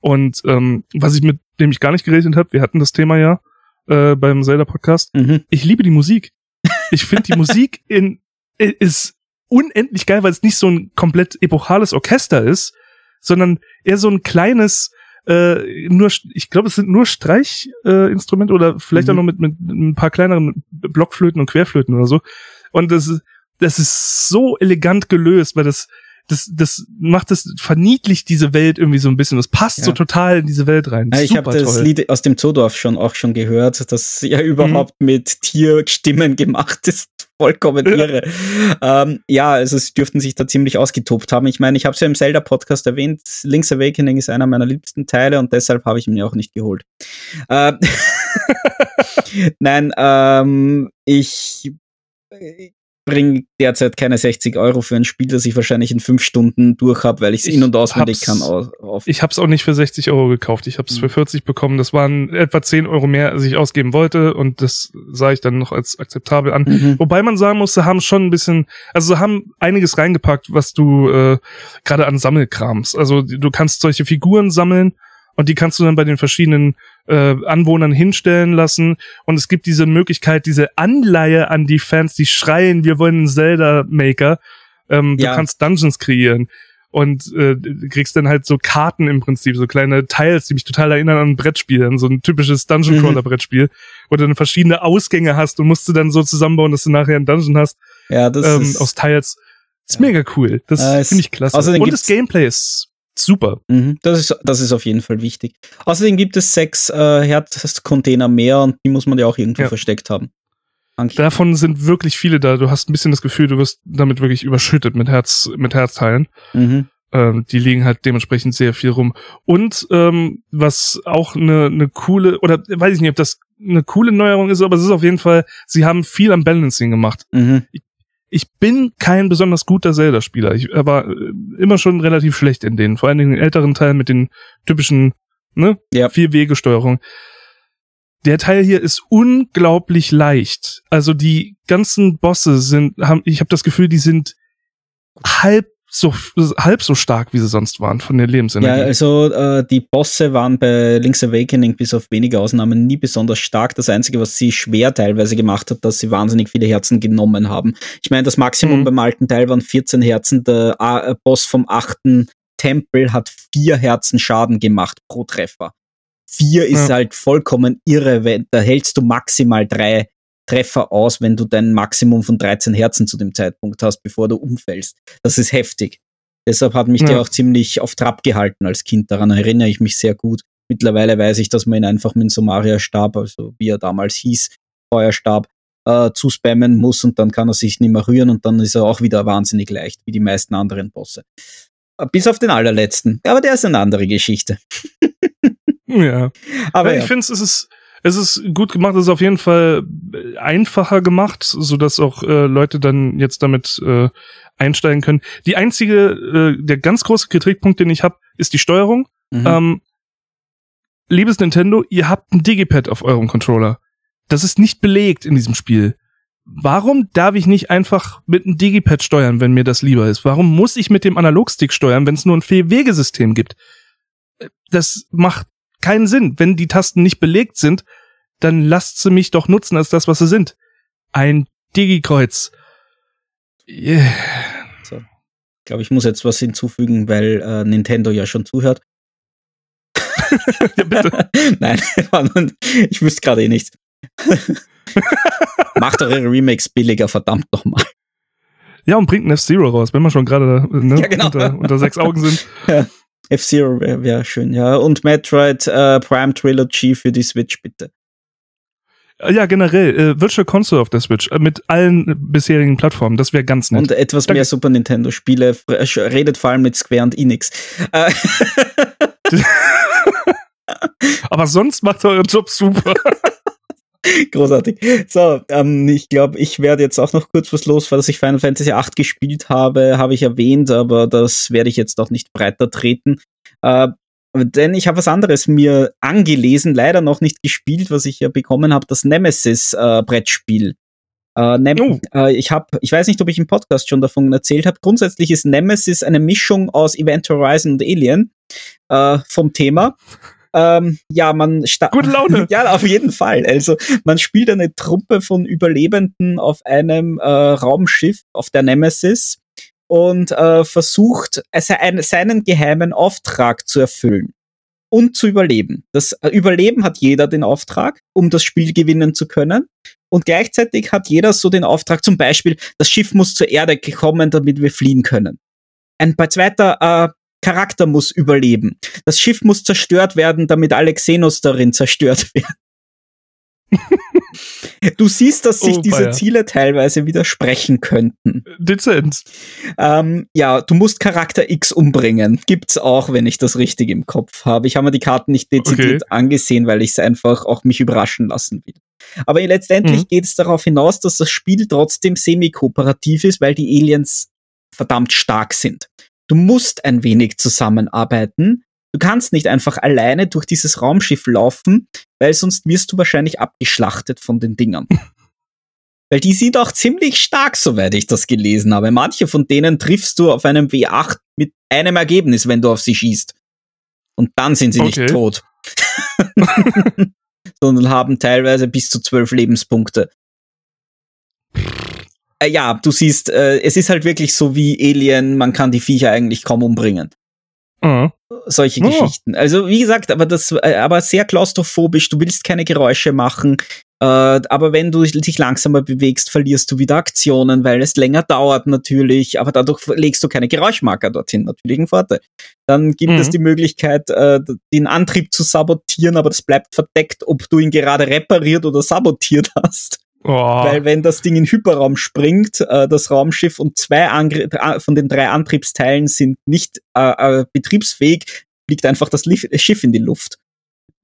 Und ähm, was ich mit dem ich gar nicht gerechnet habe, wir hatten das Thema ja äh, beim Zelda-Podcast,
Mhm.
ich liebe die Musik. Ich finde die Musik in ist unendlich geil, weil es nicht so ein komplett epochales Orchester ist, sondern eher so ein kleines äh, nur ich glaube es sind nur Streichinstrumente äh, oder vielleicht
Mhm.
auch noch mit mit ein paar kleineren Blockflöten und Querflöten oder so und das ist das ist so elegant gelöst, weil das das das macht das verniedlicht diese Welt irgendwie so ein bisschen. Das passt
Ja.
so total in diese Welt rein.
Ja, ich habe das. Lied aus dem Zoodorf schon auch schon gehört, das ja überhaupt mit Tierstimmen gemacht ist. Vollkommen
Ja.
irre. Ähm, ja, also sie dürften sich da ziemlich ausgetobt haben. Ich meine, ich habe es ja im Zelda-Podcast erwähnt, Link's Awakening ist einer meiner liebsten Teile und deshalb habe ich ihn mir auch nicht geholt. Äh, Nein, ähm, ich bringe derzeit keine 60 Euro für ein Spiel, das ich wahrscheinlich in fünf Stunden durch habe, weil ich es in- und auswendig kann. Auf, auf
Ich habe es auch nicht für 60 Euro gekauft. Ich habe es
Mhm.
für 40 bekommen. Das waren etwa 10 Euro mehr, als ich ausgeben wollte. Und das sah ich dann noch als akzeptabel an.
Mhm.
Wobei man sagen muss, sie haben schon ein bisschen, also sie haben einiges reingepackt, was du äh, gerade an Sammelkrams. Also du kannst solche Figuren sammeln und die kannst du dann bei den verschiedenen äh, Anwohnern hinstellen lassen. Und es gibt diese Möglichkeit, diese Anleihe an die Fans, die schreien, wir wollen einen Zelda-Maker. Ähm,
Ja.
Du kannst Dungeons kreieren. Und äh, du kriegst dann halt so Karten im Prinzip, so kleine Teils, die mich total erinnern an ein Brettspiel, an so ein typisches Dungeon Crawler Brettspiel, wo du dann verschiedene Ausgänge hast und musst du dann so zusammenbauen, dass du nachher einen Dungeon hast
Ja, das
ähm,
ist
aus Teils. ist
Ja.
mega cool. Das
Äh,
finde ich klasse. Und das Gameplay ist super.
Mhm, das, ist, das ist auf jeden Fall wichtig. Außerdem gibt es sechs äh, Herzcontainer mehr und die muss man ja auch irgendwo
Ja.
versteckt haben. Danke.
Davon sind wirklich viele da. Du hast ein bisschen das Gefühl, du wirst damit wirklich überschüttet mit Herz, mit Herzteilen.
Mhm.
Ähm, die liegen halt dementsprechend sehr viel rum. Und ähm, was auch eine, eine coole, oder weiß ich nicht, ob das eine coole Neuerung ist, aber es ist auf jeden Fall, sie haben viel am Balancing gemacht.
Mhm.
Ich bin kein besonders guter Zelda-Spieler. Ich war äh, immer schon relativ schlecht in denen. Vor allem in den älteren Teilen mit den typischen, ne,
Ja.
Vier-Wege-Steuerung. Der Teil hier ist unglaublich leicht. Also die ganzen Bosse sind, haben, ich habe das Gefühl, die sind halb so halb so stark, wie sie sonst waren von der
Ja,
Lebensenergie.
also äh, die Bosse waren bei Link's Awakening bis auf wenige Ausnahmen nie besonders stark. Das Einzige, was sie schwer teilweise gemacht hat, dass sie wahnsinnig viele Herzen genommen haben. Ich meine, das Maximum
Mhm.
beim alten Teil waren 14 Herzen. Der äh, Boss vom achten Tempel hat vier Herzen Schaden gemacht pro Treffer. Vier ist
Ja.
halt vollkommen irre. wenn- Da hältst du maximal drei Treffer aus, wenn du dein Maximum von 13 Herzen zu dem Zeitpunkt hast, bevor du umfällst. Das ist heftig. Deshalb hat mich
Ja.
der auch ziemlich auf Trab gehalten als Kind. Daran erinnere ich mich sehr gut. Mittlerweile weiß ich, dass man ihn einfach mit dem Somaria-Stab, also wie er damals hieß, Feuerstab, äh, zuspammen muss und dann kann er sich nicht mehr rühren und dann ist er auch wieder wahnsinnig leicht, wie die meisten anderen Bosse. Äh, Bis auf den allerletzten. Aber der ist eine andere Geschichte.
ja.
Aber
ja,
ja,
ich finde, es ist, es ist gut gemacht, es ist auf jeden Fall äh, einfacher gemacht, so dass auch äh, Leute dann jetzt damit äh, einsteigen können. Die einzige, äh, der ganz große Kritikpunkt, den ich habe, ist die Steuerung.
mhm.
Ähm, liebes Nintendo, ihr habt ein Digipad auf eurem Controller. Das ist nicht belegt in diesem Spiel. Warum darf ich nicht einfach mit einem Digipad steuern, wenn mir das lieber ist? Warum muss ich mit dem Analogstick steuern, wenn es nur ein Vier-Wege-System gibt? Äh, Das macht keinen Sinn. Wenn die Tasten nicht belegt sind, dann lasst sie mich doch nutzen als das, was sie sind. Ein Digi-Kreuz. Yeah.
ich glaube, ich muss jetzt was hinzufügen, weil äh, Nintendo ja schon zuhört.
Ja, bitte.
Nein, ich wüsste gerade eh nichts. Macht eure Remakes billiger, verdammt nochmal.
Ja, und bringt ein F-Zero raus, wenn wir schon gerade ne,
Ja, genau.
unter, unter sechs Augen sind.
F-Zero wäre wär schön, ja. Und Metroid äh, Prime Trilogy für die Switch, bitte.
Äh, Ja, generell, äh, Virtual Console auf der Switch äh, mit allen bisherigen Plattformen, das wäre ganz nett.
Und etwas
Danke.
mehr Super Nintendo-Spiele. Redet vor allem mit Square und Enix. Äh,
Aber sonst macht euren Job super.
Großartig. So, ähm, ich glaube, ich werde jetzt auch noch kurz was los, weil dass ich Final Fantasy VIII gespielt habe, habe ich erwähnt, aber das werde ich jetzt auch nicht breiter treten. Äh, denn ich habe was anderes mir angelesen, leider noch nicht gespielt, was ich ja bekommen habe, das Nemesis-Brettspiel. Äh, Nem
Oh.
äh, ich habe, ich weiß nicht, ob ich im Podcast schon davon erzählt habe. Grundsätzlich ist Nemesis eine Mischung aus Event Horizon und Alien äh, vom Thema. Ähm, ja, man sta-
Gute Laune.
ja, auf jeden Fall. Also man spielt eine Truppe von Überlebenden auf einem äh, Raumschiff auf der Nemesis und äh, versucht also ein, seinen geheimen Auftrag zu erfüllen und zu überleben. Das äh, Überleben hat jeder den Auftrag, um das Spiel gewinnen zu können. Und gleichzeitig hat jeder so den Auftrag, zum Beispiel, das Schiff muss zur Erde kommen, damit wir fliehen können. Ein zweiter äh, Charakter muss überleben. Das Schiff muss zerstört werden, damit alle Xenos darin zerstört werden. du siehst, dass sich
Oh,
diese
weia.
Ziele teilweise widersprechen könnten.
Dezent.
Ähm, ja, du musst Charakter X umbringen. Gibt's auch, wenn ich das richtig im Kopf habe. Ich habe mir die Karten nicht dezidiert angesehen, weil ich es einfach auch mich überraschen lassen will. Aber letztendlich
Mhm.
geht es darauf hinaus, dass das Spiel trotzdem semi-kooperativ ist, weil die Aliens verdammt stark sind. Du musst ein wenig zusammenarbeiten. Du kannst nicht einfach alleine durch dieses Raumschiff laufen, weil sonst wirst du wahrscheinlich abgeschlachtet von den Dingern. Weil die sind auch ziemlich stark, soweit ich das gelesen habe. Manche von denen triffst du auf einem W8 mit einem Ergebnis, wenn du auf sie schießt. Und dann sind sie
Okay.
nicht tot. Sondern haben teilweise bis zu zwölf Lebenspunkte. Äh, ja, du siehst, äh, es ist halt wirklich so wie Alien, man kann die Viecher eigentlich kaum umbringen
Ah.
solche
Oh.
Geschichten. Also wie gesagt, aber das, äh, aber sehr klaustrophobisch. Du willst keine Geräusche machen, äh, aber wenn du dich langsamer bewegst, verlierst du wieder Aktionen, weil es länger dauert natürlich. Aber dadurch legst du keine Geräuschmarker dorthin. Natürlich ein Vorteil. Dann gibt
Mhm.
es die Möglichkeit, äh, den Antrieb zu sabotieren, aber das bleibt verdeckt, ob du ihn gerade repariert oder sabotiert hast.
Oh.
Weil wenn das Ding in Hyperraum springt, äh, das Raumschiff und zwei Angr von den drei Antriebsteilen sind nicht äh, äh, betriebsfähig, fliegt einfach das Lif Schiff in die Luft.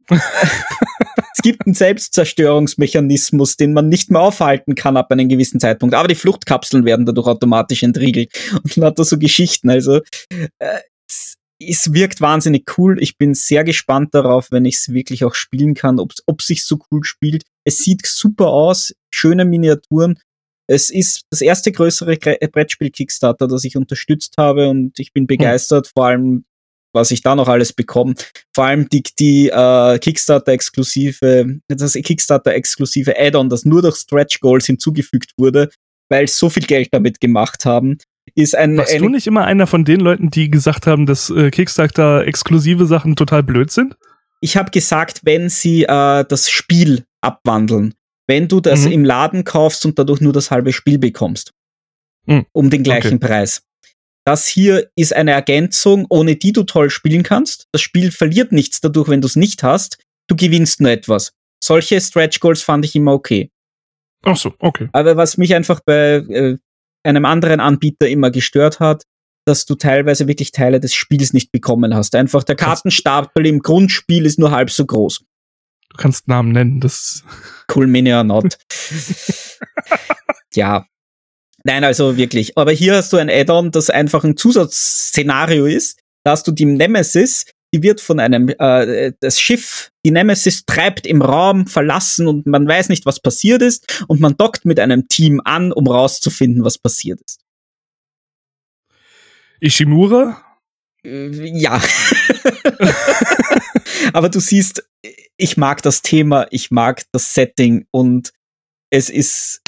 es gibt einen Selbstzerstörungsmechanismus, den man nicht mehr aufhalten kann ab einem gewissen Zeitpunkt. Aber die Fluchtkapseln werden dadurch automatisch entriegelt. Und dann hat er so Geschichten. Also äh, es, es wirkt wahnsinnig cool. Ich bin sehr gespannt darauf, wenn ich es wirklich auch spielen kann, ob ob sich so cool spielt. Es sieht super aus, schöne Miniaturen. Es ist das erste größere Gre- Brettspiel-Kickstarter, das ich unterstützt habe und ich bin begeistert, vor allem, was ich da noch alles bekomme. Vor allem die, die äh, Kickstarter-exklusive, das Kickstarter-exklusive Add-on, das nur durch Stretch Goals hinzugefügt wurde, weil so viel Geld damit gemacht haben, ist ein,
Warst du nicht immer einer von den Leuten, die gesagt haben, dass äh, Kickstarter exklusive Sachen total blöd sind?
ich habe gesagt, wenn sie äh, das Spiel abwandeln, wenn du das
Mhm.
im Laden kaufst und dadurch nur das halbe Spiel bekommst,
Mhm.
um den gleichen Preis. Das hier ist eine Ergänzung, ohne die du toll spielen kannst. Das Spiel verliert nichts dadurch, wenn du es nicht hast. Du gewinnst nur etwas. Solche Stretch Goals fand ich immer okay.
Ach so, okay.
Aber was mich einfach bei äh, einem anderen Anbieter immer gestört hat, dass du teilweise wirklich Teile des Spiels nicht bekommen hast. Einfach der Kartenstapel im Grundspiel ist nur halb so groß.
Du kannst Namen nennen. Das
Cool Mini or not. ja. Nein, also wirklich. Aber hier hast du ein Add-on, das einfach ein Zusatzszenario ist. Da hast du die Nemesis, die wird von einem, äh, das Schiff, die Nemesis treibt im Raum verlassen und man weiß nicht, was passiert ist und man dockt mit einem Team an, um rauszufinden, was passiert ist.
Ishimura?
Ja. Aber du siehst, ich mag das Thema, ich mag das Setting und es ist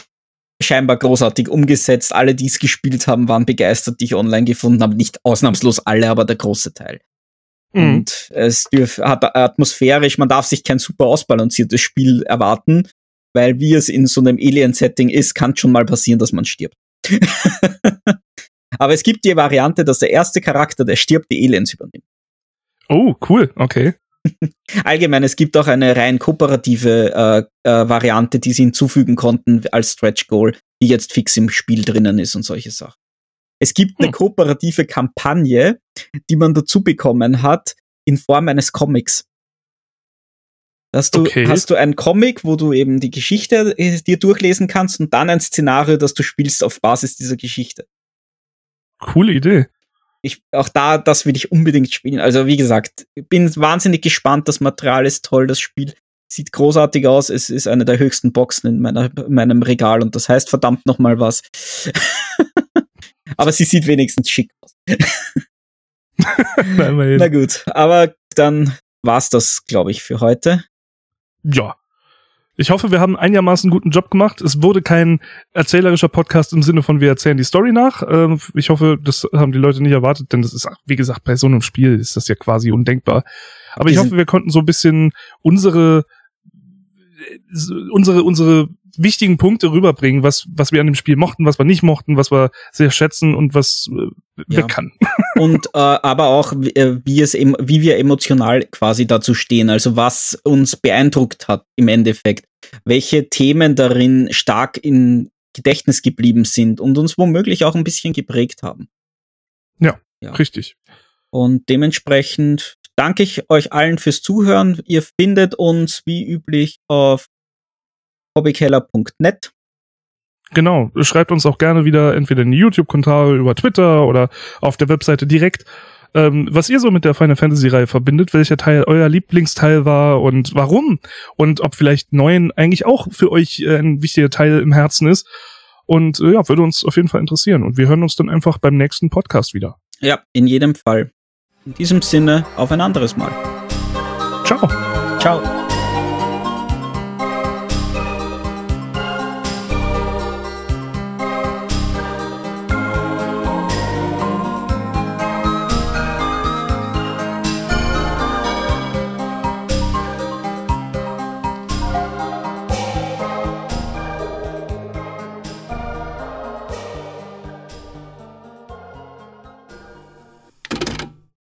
scheinbar großartig umgesetzt. Alle, die es gespielt haben, waren begeistert, die ich online gefunden habe. Nicht ausnahmslos alle, aber der große Teil.
Mhm.
Und es dürf, hat atmosphärisch, man darf sich kein super ausbalanciertes Spiel erwarten, weil wie es in so einem Alien-Setting ist, kann schon mal passieren, dass man stirbt. Aber es gibt die Variante, dass der erste Charakter, der stirbt, die Aliens übernimmt.
Oh, cool, okay.
Allgemein, es gibt auch eine rein kooperative äh, äh, Variante, die sie hinzufügen konnten als Stretch Goal, die jetzt fix im Spiel drinnen ist und solche Sachen. Es gibt eine hm. kooperative Kampagne, die man dazu bekommen hat in Form eines Comics. Hast du, okay. hast du einen Comic, wo du eben die Geschichte äh, dir durchlesen kannst und dann ein Szenario, das du spielst auf Basis dieser Geschichte.
Coole Idee.
Ich, auch da, das will ich unbedingt spielen. Also, wie gesagt, bin wahnsinnig gespannt. Das Material ist toll, das Spiel sieht großartig aus. Es ist eine der höchsten Boxen in, meiner, in meinem Regal und das heißt verdammt nochmal was. aber sie sieht wenigstens schick aus. Na gut, aber dann war's das, glaube ich, für heute.
Ja, ich hoffe, wir haben einigermaßen guten Job gemacht. Es wurde kein erzählerischer Podcast im Sinne von wir erzählen die Story nach. Ähm, ich hoffe, das haben die Leute nicht erwartet, denn das ist, wie gesagt, bei so einem Spiel ist das ja quasi undenkbar. Aber ich hoffe, wir konnten so ein bisschen unsere unsere unsere wichtigen Punkte rüberbringen, was was wir an dem Spiel mochten, was wir nicht mochten, was wir sehr schätzen und was äh, ja. wir kann.
und äh, aber auch äh, wie es wie wir emotional quasi dazu stehen, also was uns beeindruckt hat im Endeffekt, welche Themen darin stark in Gedächtnis geblieben sind und uns womöglich auch ein bisschen geprägt haben.
Ja, ja. richtig.
Und dementsprechend danke ich euch allen fürs Zuhören. Ihr findet uns wie üblich auf hobbykeller.net.
Genau, schreibt uns auch gerne wieder entweder in die YouTube-Kommentare über Twitter oder auf der Webseite direkt, ähm, was ihr so mit der Final Fantasy-Reihe verbindet, welcher Teil euer Lieblingsteil war und warum und ob vielleicht neuen eigentlich auch für euch äh, ein wichtiger Teil im Herzen ist. Und äh, ja, würde uns auf jeden Fall interessieren. Und wir hören uns dann einfach beim nächsten Podcast wieder.
Ja, in jedem Fall. In diesem Sinne, auf ein anderes Mal.
Ciao.
Ciao.